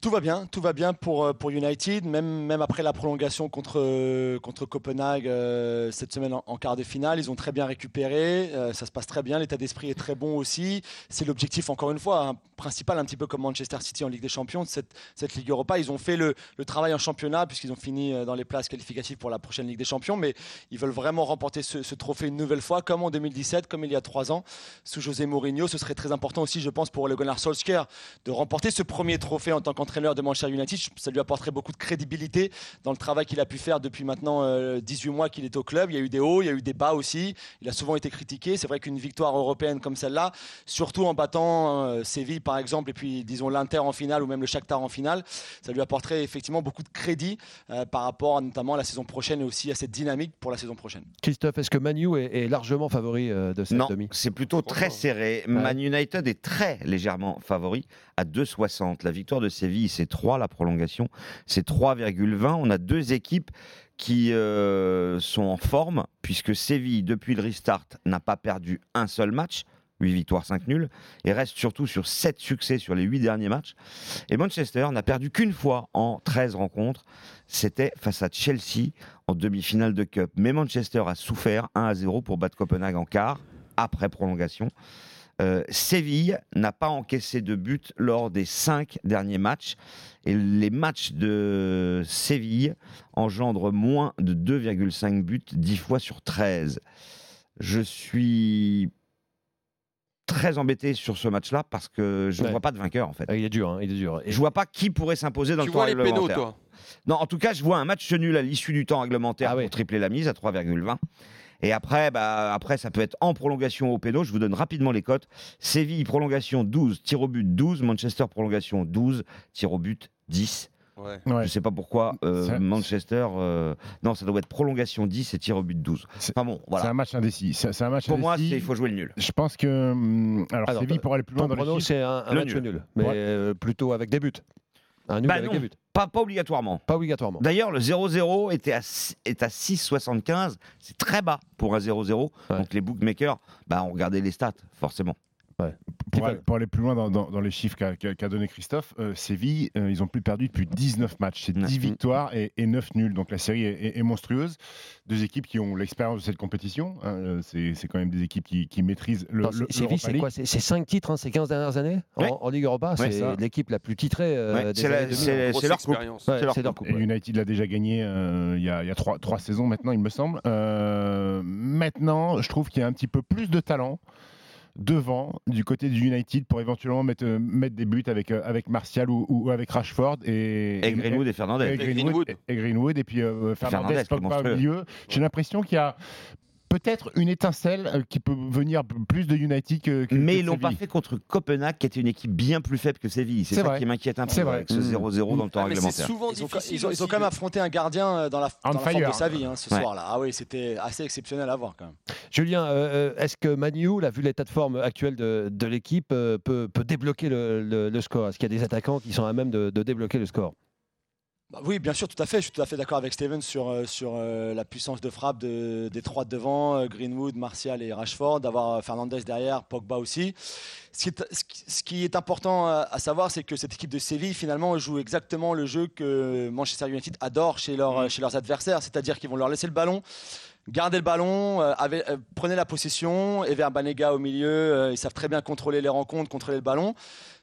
Tout va bien, tout va bien pour, euh, pour United, même, même après la prolongation contre, euh, contre Copenhague euh, cette semaine en, quart de finale. Ils ont très bien récupéré, ça se passe très bien, l'état d'esprit est très bon aussi. C'est l'objectif, encore une fois, hein, principal, un petit peu comme Manchester City en Ligue des Champions, cette, cette Ligue Europa. Ils ont fait le, le travail en championnat, puisqu'ils ont fini dans les places qualificatives pour la prochaine Ligue des Champions, mais ils veulent vraiment remporter ce, ce trophée une nouvelle fois, comme en 2017, comme il y a trois ans, sous José Mourinho. Ce serait très important aussi, je pense, pour le Gunnar Solskjaer de remporter ce premier trophée en tant qu'entraîneur qu'entraîneur de Manchester United, ça lui apporterait beaucoup de crédibilité dans le travail qu'il a pu faire depuis maintenant euh, 18 mois qu'il est au club. Il y a eu des hauts, il y a eu des bas aussi. Il a souvent été critiqué. C'est vrai qu'une victoire européenne comme celle-là, surtout en battant euh, Séville par exemple, et puis disons l'Inter en finale ou même le Shakhtar en finale, ça lui apporterait effectivement beaucoup de crédit euh, par rapport à, notamment à la saison prochaine et aussi à cette dynamique pour la saison prochaine. Christophe, est-ce que Manu est, est largement favori euh, de cette Non, demi? c'est plutôt très serré. Man United est très légèrement favori à 2,60. La victoire de Séville, c'est 3. La prolongation, c'est 3,20. On a deux équipes qui euh, sont en forme, puisque Séville, depuis le restart, n'a pas perdu un seul match. 8 victoires, 5 nuls, et reste surtout sur 7 succès sur les 8 derniers matchs. Et Manchester n'a perdu qu'une fois en 13 rencontres, c'était face à Chelsea en demi-finale de Cup. Mais Manchester a souffert 1 à 0 pour battre Copenhague en quart, après prolongation. Euh, Séville n'a pas encaissé de but lors des 5 derniers matchs. Et les matchs de Séville engendrent moins de 2,5 buts 10 fois sur 13. Je suis très embêté sur ce match-là parce que je ne Ouais. vois pas de vainqueur en fait. Ah, Il est dur, hein, il est dur. Et Je vois pas qui pourrait s'imposer dans Tu le temps vois les pénaux, toi? Non, en tout cas, je vois un match nul à l'issue du temps réglementaire Ah pour tripler la mise à 3,20. Et après, bah, après, ça peut être en prolongation au pénal. Je vous donne rapidement les cotes. Séville, prolongation 12, tir au but 12. Manchester, prolongation 12, tir au but 10. Ouais. Ouais. Je sais pas pourquoi euh, Manchester. euh, non, ça doit être prolongation 10 et tir au but 12. C'est- Enfin bon, C'est voilà. un match indécis. C'est c'est un match Pour moi, indécis. c'est- il faut jouer le nul. Je pense que. hum, Alors, Alors, Séville pour aller plus loin dans chiffres. c'est un, un Le match nul. nul, mais Ouais. euh, plutôt avec des buts. Un nul Bah avec non. des buts. Pas, pas obligatoirement. Pas obligatoirement. D'ailleurs, le 0-0 était à, s- est à 6,75. C'est très bas pour un 0-0. Ouais. Donc les bookmakers bah, ont regardé les stats, forcément. Pour aller, pour aller plus loin dans, dans- dans les chiffres qu'a donné Christophe, euh, Séville, euh, ils ont plus perdu depuis 19 matchs. C'est 10 Ouais. victoires et, et 9 nuls. Donc la série est, est- est monstrueuse. Deux équipes qui ont l'expérience de cette compétition. hein, euh, c'est quand même des équipes qui, qui maîtrisent le. Le- c'est- Séville, c'est League. quoi C'est c'est cinq titres hein, ces 15 dernières années en, Ouais. en Ligue Europa. Ouais, c'est l'équipe la plus titrée euh, Ouais, des c'est la- années 2000. c'est- Grosse c'est leur coupe. expérience. Ouais, c'est leur c'est leur coupe. coupe, Et ouais. United l'a déjà gagné il y a, il y a trois, trois saisons maintenant, il me semble. Euh, maintenant, je trouve qu'il y a un petit peu plus de talent devant du côté du United pour éventuellement mettre, euh, mettre des buts avec, euh, avec Martial ou, ou avec Rashford et, Et Greenwood et Fernandez. et Greenwood, Greenwood. et Greenwood, et puis euh, Fernandez, Fernandez, Pogba au milieu. J'ai l'impression qu'il y a peut-être une étincelle euh, qui peut venir plus de United que, que Mais ils l'ont pas fait contre Copenhague, qui était une équipe bien plus faible que Séville. C'est C'est ça vrai. qui m'inquiète un peu C'est vrai. avec ce 0-0 dans le temps Ah, réglementaire. souvent Ils ont, difficile. ils ont- ils ont aussi quand même affronté un gardien euh, dans la, dans la forme de sa vie hein, ce Ouais. soir-là. Ah oui, c'était assez exceptionnel à voir quand même. Julien, euh, euh, est-ce que Manu, là, vu l'état de forme actuel de, de l'équipe, euh, peut, peut débloquer le, le- le score? Est-ce qu'il y a des attaquants qui sont à même de, de débloquer le score? Bah oui, bien sûr, tout à fait. Je suis tout à fait d'accord avec Steven sur, euh, sur euh, la puissance de frappe de- des trois de devant, euh, Greenwood, Martial et Rashford, d'avoir Fernandez derrière, Pogba aussi. Ce qui est, ce qui- ce qui est important à, à savoir, c'est que cette équipe de Séville, finalement, joue exactement le jeu que Manchester United adore chez, leur- chez leurs adversaires, c'est-à-dire qu'ils vont leur laisser le ballon. Garder le ballon, euh, euh, prenez la possession, et vers Banega au milieu, euh, ils savent très bien contrôler les rencontres, contrôler le ballon.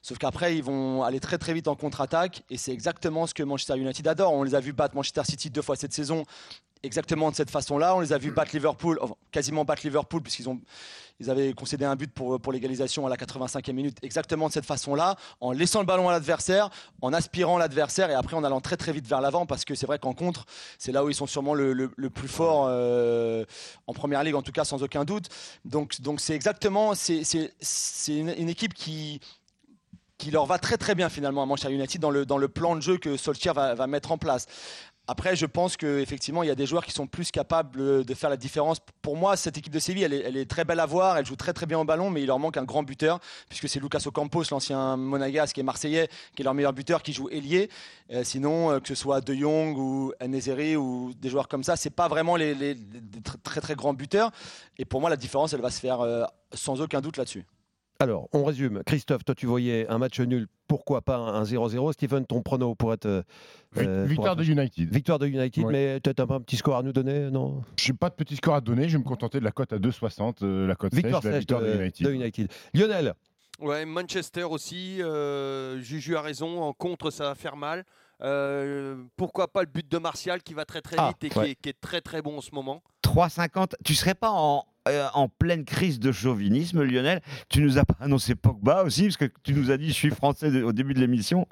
Sauf qu'après, ils vont aller très très vite en contre-attaque, et c'est exactement ce que Manchester United adore. On les a vus battre Manchester City deux fois cette saison, exactement de cette façon-là. On les a vus battre Liverpool, quasiment battre Liverpool, puisqu'ils ont, ils avaient concédé un but pour, pour l'égalisation à la 85e minute, exactement de cette façon-là, en laissant le ballon à l'adversaire, en aspirant l'adversaire, et après en allant très très vite vers l'avant, parce que c'est vrai qu'en contre, c'est là où ils sont sûrement le, le- plus fort euh, en première ligue, en tout cas sans aucun doute. Donc donc c'est exactement, c'est c'est- une équipe qui qui leur va très très bien finalement à Manchester United dans le, dans le plan de jeu que Solskjaer va, va mettre en place. Après, je pense qu'effectivement, il y a des joueurs qui sont plus capables de faire la différence. Pour moi, cette équipe de Séville, elle est, très belle à voir, elle joue très très bien au ballon, mais il leur manque un grand buteur, puisque c'est Lucas Ocampos, l'ancien Monagas, qui est marseillais, qui est leur meilleur buteur, qui joue ailier. Euh, sinon, euh, que ce soit De Jong ou Nezeri ou des joueurs comme ça, c'est pas vraiment les, très, très grands buteurs. Et pour moi, la différence, elle va se faire euh, sans aucun doute là-dessus. Alors, on résume. Christophe, toi, tu voyais un match nul. Pourquoi pas un 0-0 Stephen, ton prono pour être. euh, euh, Victoire pour de United. Victoire de United, Ouais. mais peut-être un, petit score à nous donner, non? Je n'ai pas de petit score à donner, je vais me contenter de la cote à 2,60, euh, la cote Victoire sèche, la victoire de, de, United. de United. Lionel, Ouais, Manchester aussi. euh, Juju a raison. En contre, ça va faire mal. Euh, pourquoi pas le but de Martial qui va très très Ah, vite et qui, est, qui est très très bon en ce moment. 3,50. Tu serais pas en, euh, en pleine crise de chauvinisme, Lionel. Tu nous as pas annoncé Pogba aussi, parce que tu nous as dit je suis français de- au début de l'émission.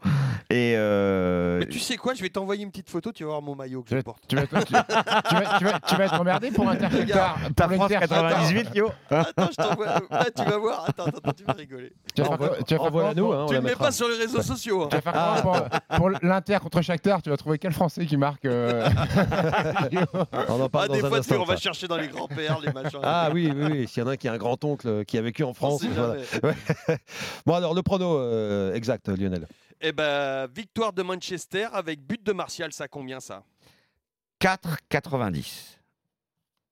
Et euh, Mais tu sais quoi, je vais t'envoyer une petite photo, tu vas voir mon maillot que je porte. Tu vas, tu, tu vas- tu vas- tu vas être emmerdé pour Interchantar. ta pour France l'Inter- 98, Yo. Attends, je t'envoie. Là, tu vas voir. Attends, attends, tu vas rigoler. Tu vas faire quoi- tu vas faire envoie-la quoi nous, hein, tu le mets pas sur les réseaux sociaux. hein. Tu vas faire quoi pour, pour l'Inter contre Shakhtar Tu vas trouver quel Français qui marque euh, On en Ah, parle des dans un fois, tu instant. on va chercher dans les grands-pères, les machins. Ah oui, oui, oui. S'il y en a un qui a un grand-oncle qui a vécu en France. voilà. Ouais. Bon, alors, le prono euh, exact, Lionel. Eh ben, victoire de Manchester avec but de Martial, ça combien ça? 4,90.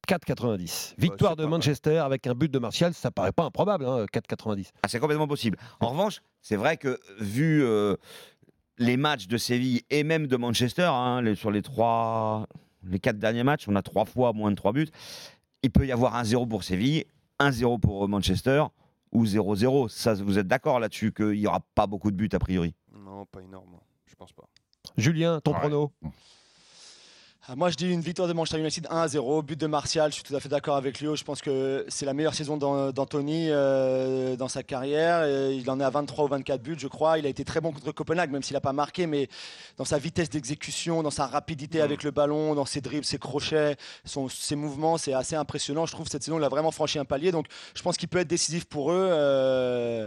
4,90. Victoire de. Manchester avec un but de Martial, ça paraît pas improbable, hein, 4,90. Ah, c'est complètement possible. En revanche, c'est vrai que vu euh, les matchs de Séville et même de Manchester, hein, les- sur les trois, les quatre derniers matchs, on a trois fois moins de trois buts. Il peut y avoir un 0 pour Séville, un 0 pour Manchester ou 0-0. Ça, vous êtes d'accord là-dessus qu'il n'y aura pas beaucoup de buts a priori? Non, pas énorme. Je pense pas. Julien, ton Ouais. prono? Moi, je dis une victoire de Manchester United 1 à 0, but de Martial. Je suis tout à fait d'accord avec Léo. Je pense que c'est la meilleure saison d'An- d'Anthony euh, dans sa carrière. Il en est à 23 ou 24 buts, je crois. Il a été très bon contre Copenhague, même s'il n'a pas marqué. Mais dans sa vitesse d'exécution, dans sa rapidité avec le ballon, dans ses dribbles, ses crochets, son- ses mouvements, c'est assez impressionnant. Je trouve que cette saison, il a vraiment franchi un palier. Donc, je pense qu'il peut être décisif pour eux. Euh,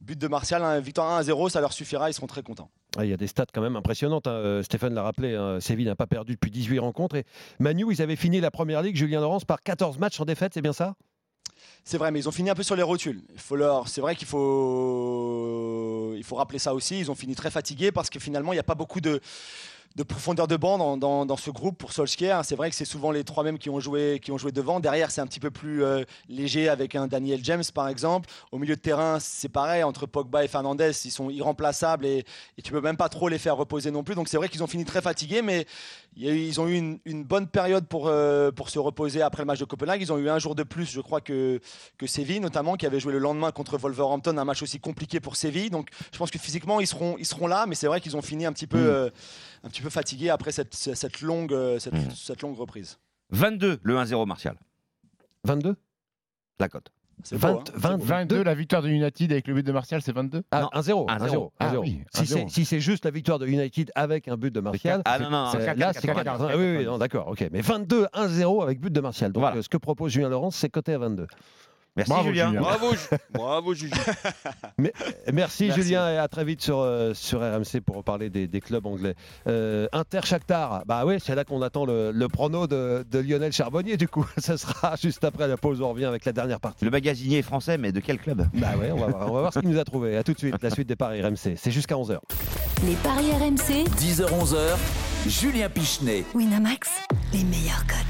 but de Martial, hein, victoire 1 à 0, ça leur suffira. Ils seront très contents. Ah, Il y a des stats quand même impressionnantes. hein. Euh, Stéphane l'a rappelé, hein, Séville n'a pas perdu depuis 18 rencontres. Et Manu, ils avaient fini la première ligue, Julien Laurence, par 14 matchs en défaite, c'est bien ça? C'est vrai, mais ils ont fini un peu sur les rotules. Il faut leur... C'est vrai qu'il faut... Il faut rappeler ça aussi. Ils ont fini très fatigués parce que finalement, il n'y a pas beaucoup de, de profondeur de banc dans, dans- dans ce groupe pour Solskjaer. C'est vrai que c'est souvent les trois mêmes qui ont joué, qui ont joué devant. Derrière, c'est un petit peu plus euh, léger avec un Daniel James, par exemple. Au milieu de terrain, c'est pareil. Entre Pogba et Fernandez, ils sont irremplaçables et, et tu peux même pas trop les faire reposer non plus. Donc c'est vrai qu'ils ont fini très fatigués, mais ils ont eu une, une bonne période pour, euh, pour se reposer après le match de Copenhague. Ils ont eu un jour de plus, je crois, que, que Séville, notamment, qui avait joué le lendemain contre Wolverhampton, un match aussi compliqué pour Séville. Donc je pense que physiquement, ils seront, ils seront là, mais c'est vrai qu'ils ont fini un petit peu, Mm. euh, un petit peu fatigués après cette, cette, longue, euh, cette, Mm. cette longue reprise. 22, le 1-0 Martial. 22 La cote. C'est beau, 20, hein. 22 22, la victoire de United avec le but de Martial, c'est 22 Ah, Non, 1-0. 1-0. 1-0. Ah 1-0. oui, Si 1-0. c'est si juste la victoire de United avec un but de Martial, Ah non, non, là c'est quatre- 80. quatre- Oui, oui, non, d'accord, ok. Mais 22-1-0 avec but de Martial. Donc Voilà. euh, ce que propose Julien Laurence, c'est coté à 22. Merci Bravo, Julien. Julien. Bravo, Ju- bravo Juju. Merci, Merci. Julien et à très vite sur, euh, sur RMC pour parler des, des clubs anglais. Euh, Inter Shakhtar, bah oui, c'est là qu'on attend le, le prono de, de Lionel Charbonnier du coup. Ça sera juste après la pause, on revient avec la dernière partie. Le magasinier est français, mais de quel club? Bah ouais, on va voir, on va voir ce qu'il nous a trouvé. À tout de suite, la suite des paris RMC. C'est jusqu'à 11h. Les paris RMC, 10h-11h, Julien Pichenet. Winamax, les meilleurs codes.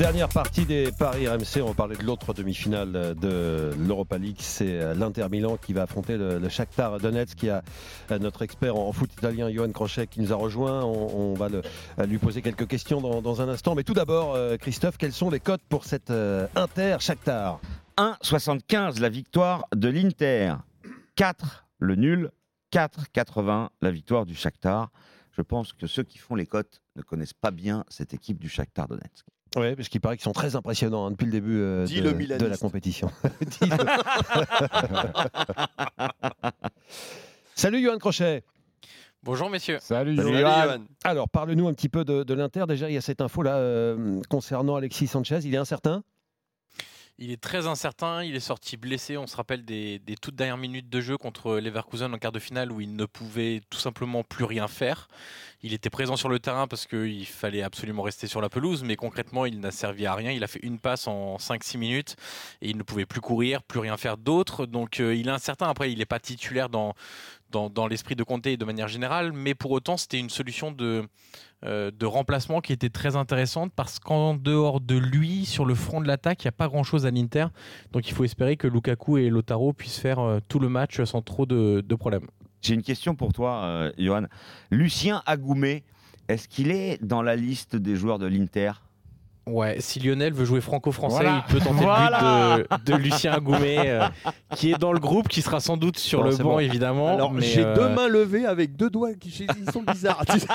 Dernière partie des paris RMC, on va parler de l'autre demi-finale de l'Europa League, c'est l'Inter Milan qui va affronter le, le Shakhtar Donetsk, qui a euh, notre expert en foot italien Johan Crochet qui nous a rejoint. On, va euh, lui poser quelques questions dans, un instant. Mais tout d'abord, euh, Christophe, quels sont les cotes pour cette euh, Inter Shakhtar? 1,75 la victoire de l'Inter. 4 le nul. 4,80 la victoire du Shakhtar. Je pense que ceux qui font les cotes ne connaissent pas bien cette équipe du Shakhtar Donetsk. Oui, parce qu'il paraît qu'ils sont très impressionnants hein, depuis le début euh, de, le de la compétition. Dis-le. Salut Johan Crochet. Bonjour messieurs. Salut, Salut, Johan. Alors, parle-nous un petit peu de, de l'Inter. Déjà, il y a cette info-là euh, concernant Alexis Sanchez. Il est incertain? Il est très incertain, il est sorti blessé, on se rappelle des, toutes dernières minutes de jeu contre Leverkusen en quart de finale où il ne pouvait tout simplement plus rien faire. Il était présent sur le terrain parce qu'il fallait absolument rester sur la pelouse, mais concrètement il n'a servi à rien. Il a fait une passe en 5-6 minutes et il ne pouvait plus courir, plus rien faire d'autre. Donc euh, il est incertain, après il n'est pas titulaire dans, dans, l'esprit de Conte de manière générale, mais pour autant c'était une solution de, euh, de remplacement qui était très intéressante parce qu'en dehors de lui, sur le front de l'attaque, il n'y a pas grand-chose à l'Inter. Donc il faut espérer que Lukaku et Lotaro puissent faire euh, tout le match sans trop de, de problèmes. J'ai une question pour toi, euh, Johan. Lucien Agoumé, est-ce qu'il est dans la liste des joueurs de l'Inter? Ouais, si Lionel veut jouer franco-français, Voilà. il peut tenter Voilà. le but de, de Lucien Agoumet, euh, qui est dans le groupe, qui sera sans doute sur Non, le banc, bon. évidemment. Alors, mais, j'ai euh, deux mains levées avec deux doigts qui ils sont bizarres. tu sais.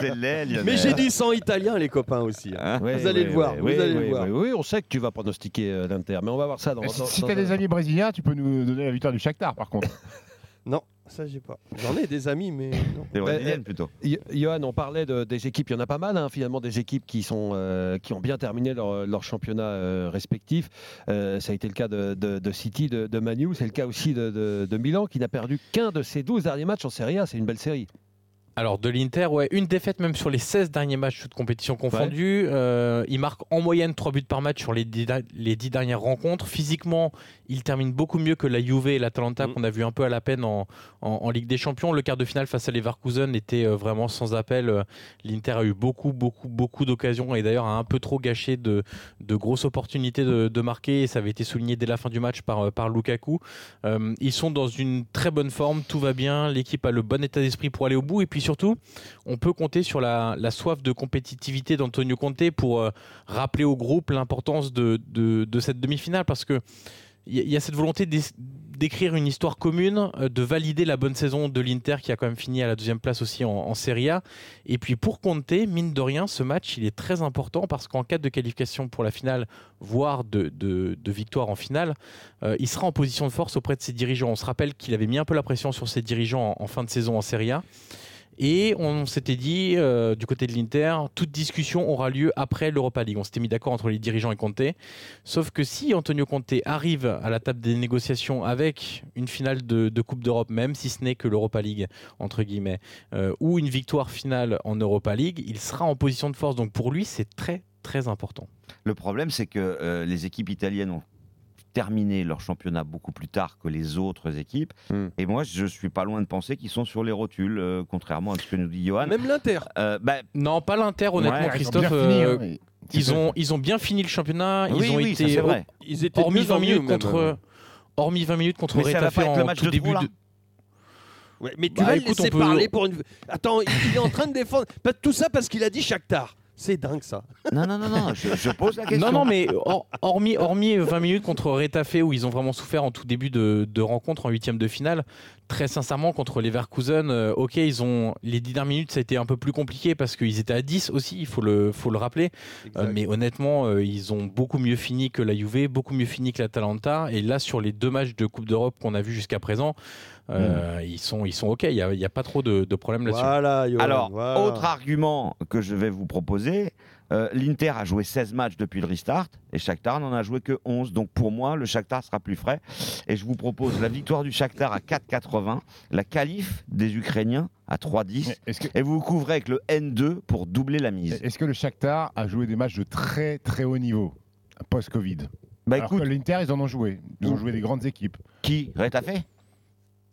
C'est laid, Lionel. Mais j'ai du sang italien, les copains aussi. hein. Ouais, vous allez ouais, le voir. ouais, vous ouais, allez ouais, le voir. ouais, Oui, on sait que tu vas pronostiquer euh, l'Inter, mais on va voir ça dans. Si, si t'as un- des amis brésiliens, tu peux nous donner la victoire du Shakhtar par contre. Non, ça j'ai pas. J'en ai des amis, mais non. Des Bah, brésiliennes euh, plutôt. Johan, on parlait de- des équipes, il y en a pas mal hein, finalement des équipes qui, sont, euh, qui ont bien terminé leur, leur championnat euh, respectif. Euh, ça a été le cas de, de- de City, de, de Manu, c'est le cas aussi de, de- de Milan qui n'a perdu qu'un de ses 12 derniers matchs en Serie A, c'est une belle série. Alors de l'Inter, ouais, une défaite même sur les 16 derniers matchs toutes compétitions confondues. Euh, il marque en moyenne 3 buts par match sur les 10, da- les 10 dernières rencontres. Physiquement, il termine beaucoup mieux que la Juve et l'Atalanta Mm. qu'on a vu un peu à la peine en, en- en Ligue des Champions. Le quart de finale face à Leverkusen était euh, vraiment sans appel. Euh, L'Inter a eu beaucoup, beaucoup, beaucoup d'occasions et d'ailleurs a un peu trop gâché de, de grosses opportunités de, de marquer. Et ça avait été souligné dès la fin du match par, euh, par Lukaku. Euh, ils sont dans une très bonne forme, tout va bien, l'équipe a le bon état d'esprit pour aller au bout et puis surtout, on peut compter sur la, soif de compétitivité d'Antonio Conte pour euh, rappeler au groupe l'importance de, cette demi-finale parce que il y, a- cette volonté d'écrire une histoire commune, euh, de valider la bonne saison de l'Inter qui a quand même fini à la deuxième place aussi en, Serie A. Et puis pour Conte, mine de rien, ce match il est très important parce qu'en cas de qualification pour la finale, voire de victoire en finale, euh, il sera en position de force auprès de ses dirigeants. On se rappelle qu'il avait mis un peu la pression sur ses dirigeants en, en fin de saison en Serie A. Et on s'était dit, euh, du côté de l'Inter, toute discussion aura lieu après l'Europa League. On s'était mis d'accord entre les dirigeants et Conte. Sauf que si Antonio Conte arrive à la table des négociations avec une finale de, Coupe d'Europe, même si ce n'est que l'Europa League, entre guillemets, euh, ou une victoire finale en Europa League, il sera en position de force. Donc pour lui, c'est très, très important. Le problème, c'est que euh, les équipes italiennes ont terminé leur championnat beaucoup plus tard que les autres équipes. Hmm. Et moi, je suis pas loin de penser qu'ils sont sur les rotules, euh, contrairement à ce que nous dit Johan. Même l'Inter. Euh, bah, Non, pas l'Inter, honnêtement, Ouais, ils ont Christophe. bien fini, euh, hein. Ils ont, ils ont bien fini le championnat. oui, ils ont oui, ça, été c'est vrai. Ils étaient hormis mieux en 20 mieux, minutes contre hormis 20 minutes contre Mais ça va Retafe pas être le en match tout de début de Ouais, mais tu Bah, vas écoute, le laisser peut- parler pour une. Attends, il il est en train de défendre. Pas tout ça parce qu'il a dit Shakhtar. C'est dingue ça. Non, non, non, non, je, je pose la question. Non, non, mais hor- hormis, hormis 20 minutes contre Retafe où ils ont vraiment souffert en tout début de, de rencontre en huitième de finale, très sincèrement contre Leverkusen, euh, ok, ils ont les 10 dernières minutes, ça a été un peu plus compliqué parce qu'ils étaient à 10 aussi, il faut le, faut le rappeler. Euh, mais honnêtement, euh, ils ont beaucoup mieux fini que la Juve, beaucoup mieux fini que l'Atalanta. Et là, sur les deux matchs de Coupe d'Europe qu'on a vus jusqu'à présent, euh, ils, sont, ils sont ok, il n'y a, il y a pas trop de, de problèmes là-dessus. Voilà, Alors, voilà. autre argument que je vais vous proposer, euh, l'Inter a joué 16 matchs depuis le restart et Shakhtar n'en a joué que 11. Donc pour moi, le Shakhtar sera plus frais. Et je vous propose la victoire du Shakhtar à 4,80, la qualif des Ukrainiens à 3,10. Mais Est-ce que, Et vous vous couvrez avec le N2 pour doubler la mise. est-ce que le Shakhtar a joué des matchs de très très haut niveau post-Covid? Bah Alors écoute, que l'Inter, ils en ont joué. Ils ont joué des grandes équipes. qui? Rétafé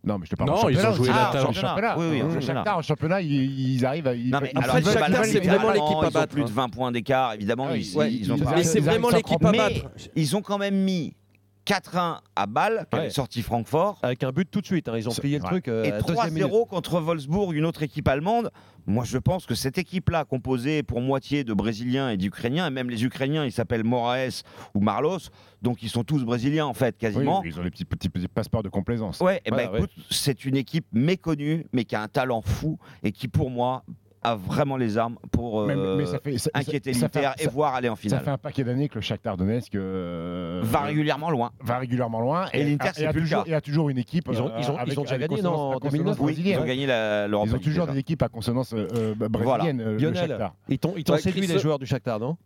Non, mais je te parle Non, en ils championnat ont joué Ah, table. en championnat. Oui, oui, en championnat. Shakhtar, en championnat, ils, ils arrivent à. ils- Non mais ils- alors, ils Shakhtar, ils c'est vraiment ils- l'équipe à ils ont battre, plus de hein. 20 points d'écart, évidemment. Ils, ils- Ouais, ils ont ils- pas- mais c'est ils vraiment l'équipe à battre. ils ont quand même mis 4-1 à Bâle, qui Ouais. avait sorti Francfort, Avec un but tout de suite, hein, ils ont plié le truc euh, et à la deuxième minute. 3-0 contre Wolfsburg, une autre équipe allemande. Moi, je pense que cette équipe-là, composée pour moitié de Brésiliens et d'Ukrainiens, et même les Ukrainiens, ils s'appellent Moraes ou Marlos, donc ils sont tous Brésiliens en fait, Oui, quasiment. ils ont les petits, petits, petits passeports de complaisance. Ouais, et ben Voilà, ouais. écoute, c'est une équipe méconnue, mais qui a un talent fou et qui, pour moi, a vraiment les armes pour Mais- euh, mais ça fait- ça- inquiéter ça l'Inter et ça- voir aller en Ça finale. fait un paquet d'années que le Shakhtar Donetsk euh, Va régulièrement loin. va régulièrement loin. Et l'Inter, a- c'est a plus le toujours, cas. et a toujours une équipe. Ils ont- euh, ils ont- avec- ils ont déjà gagné, en à consonance 2009? Oui, ils brésilienne. ont gagné la- l'Europe Ils ont toujours déjà. des équipes à consonance euh, euh, Voilà. brésilienne. euh, le Lionel, Shakhtar. ils t'ont séduit les joueurs du Shakhtar, non?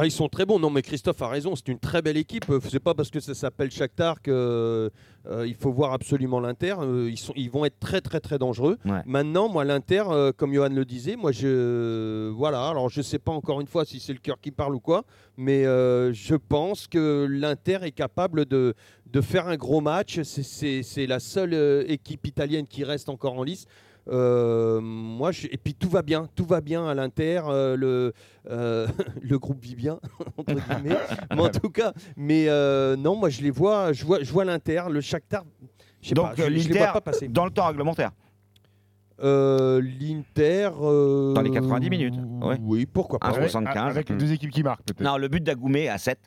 Ah, ils sont très bons. Non, mais Christophe a raison. C'est une très belle équipe. Euh, C'est pas parce que ça s'appelle Shakhtar que euh, il faut voir absolument l'Inter. Euh, ils sont, ils vont être très, très, très dangereux. Ouais. Maintenant, moi, l'Inter, euh, comme Johan le disait, moi, je, voilà. Alors, je sais pas encore une fois si c'est le cœur qui parle ou quoi, mais euh, je pense que l'Inter est capable de de faire un gros match. C'est- la seule euh, équipe italienne qui reste encore en lice. Euh, moi, je- et puis tout va bien, tout va bien à l'Inter. euh, le, euh, le groupe vit bien entre guillemets. mais en tout cas, mais euh, non, moi je les vois, je vois, je vois l'Inter, le Shakhtar. Je sais Donc pas, je, je les l'Inter, vois pas passer. dans le temps réglementaire. Euh, L'Inter. euh, Dans les 90 minutes, ouais. Oui, pourquoi pas. Un Avec- 75. Avec les deux équipes qui marquent, peut-être. Non, le but d'Agoumé à 7.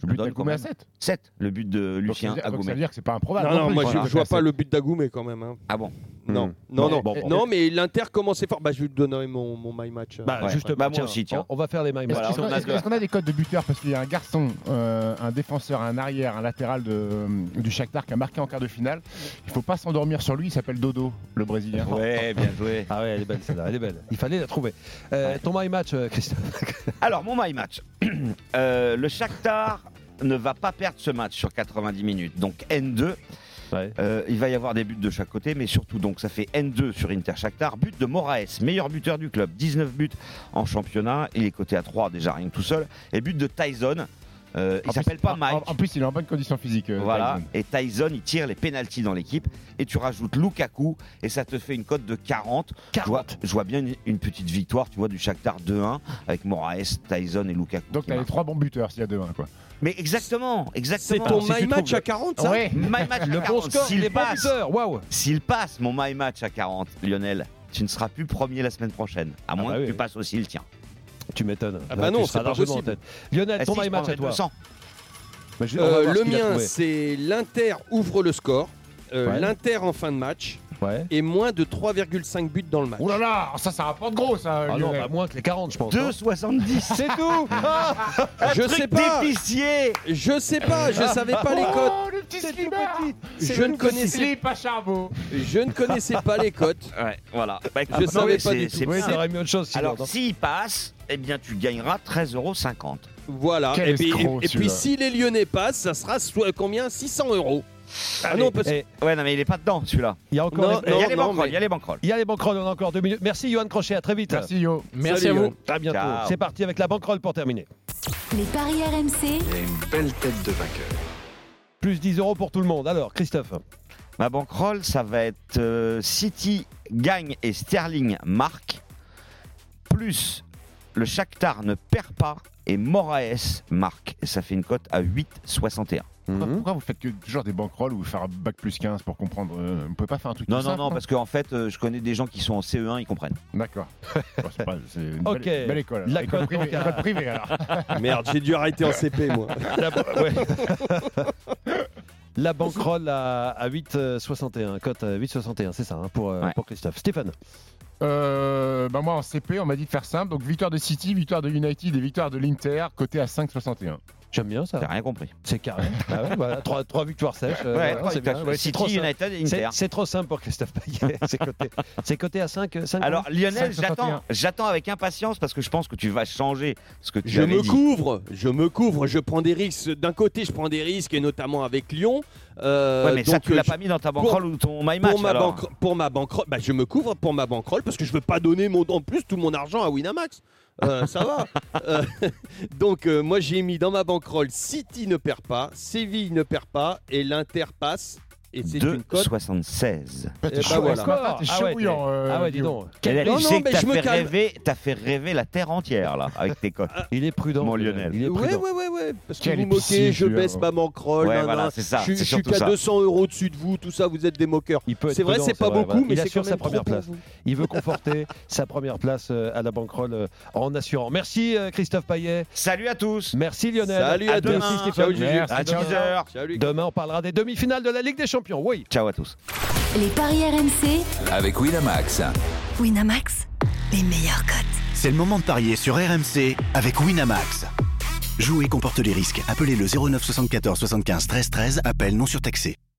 Je Le but d'Agoumé à même. 7. 7, le but de Lucien donc, ça Agoumé. veut dire que c'est pas improbable. Non, non, moi je, je vois pas le but d'Agoumé quand même. hein. Ah bon? Non, Hmm. non, non. Bon, bon. non, mais l'Inter commençait fort. Bah, je lui donnerai mon, mon my match. Bah, Ouais. justement, Bah, moi tiens, aussi, tiens. On, on va faire les my Est-ce match. Voilà, qu'on on a est-ce qu'on a des codes de buteurs Parce qu'il y a un garçon, euh, un défenseur, un arrière, un latéral de, du Shakhtar qui a marqué en quart de finale. Il faut pas s'endormir sur lui, il s'appelle Dodo, le Brésilien. Ouais, bien joué. Ah ouais, elle est belle celle-là, elle est belle. Il fallait la trouver. Euh, Ton my match, euh, Christophe. Alors, mon my match. Euh, le Shakhtar ne va pas perdre ce match sur 90 minutes. Donc N2. Euh, il va y avoir des buts de chaque côté, mais surtout, donc ça fait N2 sur Inter Shakhtar. But de Moraes, meilleur buteur du club, 19 buts en championnat. Il est coté à 3 déjà, rien que tout seul. Et but de Tyson. Euh, il En s'appelle plus- pas Mike. En, plus, il est en bonne condition physique. euh, Voilà, Tyson. et Tyson, il tire les pénalties dans l'équipe et tu rajoutes Lukaku et ça te fait une cote de 40. Je vois, je vois bien une, une petite victoire, tu vois, du Shakhtar 2-1 avec Moraes, Tyson et Lukaku. Donc, t'as les trois bons buteurs s'il y a deux 1 quoi. Mais exactement, C'est exactement. ton Si my match trouves à 40, ça Ouais. My match à Le bon 40. score, S'il passe, waouh s'il passe mon my match à 40, Lionel, tu ne seras plus premier la semaine prochaine. À moins bah que oui, tu passes aussi le tien. Tu m'étonnes. Ah Là, bah tu non, c'est pas largement en possible. tête. Lionel, Eh ton si, match à toi. 200. Bah, je- Euh, le mien, c'est l'Inter ouvre le score. euh, Ouais. L'Inter en fin de match Ouais. et moins de 3,5 buts dans le match. Oh là là, ça, ça rapporte gros, ça. Ah non, bah, moins que les 40, je pense. hein. 2,70. C'est tout Ah je Truc sais pas. d'épicier Je sais pas. Je savais pas les cotes. Le petit slibard Je ne connaissais, Slip à charbon. je ne connaissais pas les cotes. Ouais, voilà. Bah, écoute, Je non, savais pas du tout. c'est Oui, autre chose sinon. Alors, non s'il passe, eh bien, tu gagneras 13,50 euros. Voilà. Quel Et puis, escroc, et puis celui-là. si les Lyonnais passent, ça sera soit combien? 600 euros. Ah non, parce que Eh, Ouais, non, mais il est pas dedans, celui-là. Il y a encore Non, les- Il y a les non, banquerolles, mais- il y a les banquerolles. il y a les banquerolles, on a encore deux minutes. Merci Johan Crochet, à très vite. Merci, yo. Merci Salut, à vous. Johan. À bientôt. Ciao. C'est parti avec la banquerolle pour terminer. Les paris RMC, Il a une belle tête de vainqueur. Plus 10 euros pour tout le monde. Alors, Christophe. Ma banquerolle, ça va être euh, City gagne et Sterling marque, plus le Shakhtar ne perd pas et Moraes marque. Et ça fait une cote à 8,61. Pourquoi, Mhm. pourquoi vous faites que toujours des banquerolles ou faire un bac plus 15 pour comprendre euh, Vous pouvez pas faire un truc Non, non, simple, non, quoi parce qu'en fait, euh, je connais des gens qui sont en CE1, ils comprennent. D'accord. Bon, c'est pas- c'est une Ok. belle, belle école. La école, privée, école privée, alors. merde, j'ai dû arrêter en CP moi. La, ouais. La banquerolle à, à 8,61. Cote à 8,61, c'est ça hein, pour, euh, Ouais. pour Christophe. Stéphane. Euh, bah moi en CP, on m'a dit de faire simple. Donc victoire de City, victoire de United et victoire de l'Inter, côté à 5,61. J'aime bien ça. T'as rien compris. C'est carré. Ah ouais, voilà, trois, trois victoires sèches. euh, Ouais, voilà, c'est. Ouais, City, trop simple. United et C'est Inter. c'est trop simple pour Christophe Payet. c'est coté, à 5. 5 Alors Lionel, 5,61. j'attends, j'attends avec impatience parce que je pense que tu vas changer ce que tu Je avais me dit. couvre, je me couvre, je prends des risques. D'un côté, je prends des risques, et notamment avec Lyon. Euh, Ouais, mais ça, tu l'as pas mis dans ta banquerolle ou ton my match pour ma, alors. banque, pour ma banquerolle, bah, je me couvre pour ma banquerolle parce que je veux pas donner mon, en plus tout mon argent à Winamax. Euh, ça va. Euh, donc euh, moi j'ai mis dans ma banquerolle City ne perd pas, Séville ne perd pas et l'Inter passe. Et c'est une cote. 2,76. T'es bah voilà. Ah chaud ouais, bouillant, euh, ah ouais, dis Guillaume. donc. Et là, Non, tu non, sais que mais t'as je me fait, calme. rêver, t'as fait rêver la terre entière là avec tes cotes. Il est prudent. Mon Lionel. Il est Ouais, prudent. ouais, ouais, ouais. Parce que Quel vous épicier, moquez, je baisse ma. Ouais, nan, voilà, c'est ça, Je, suis- c'est je suis surtout qu'à ça. 200 euros dessus de vous, tout ça, vous êtes des moqueurs. Il peut être C'est vrai, prudent, c'est pas vrai, beaucoup, voilà. mais il c'est assure quand sa même première trop pour place. vous. Il veut conforter sa première place euh, à la banquerolle euh, en assurant. Merci euh, Christophe Payet. Salut à tous. Merci Lionel. Salut à, tous. demain. Merci Ciao, À ciao. 10h. Salut. Demain, on parlera des demi-finales de la Ligue des Champions. Oui. Ciao à tous. les paris RMC, Avec Winamax. Winamax, les meilleurs cotes. C'est le moment de parier sur RMC avec Winamax. Jouer comporte les risques. Appelez le 09 74 75 13 13. Appel non surtaxé.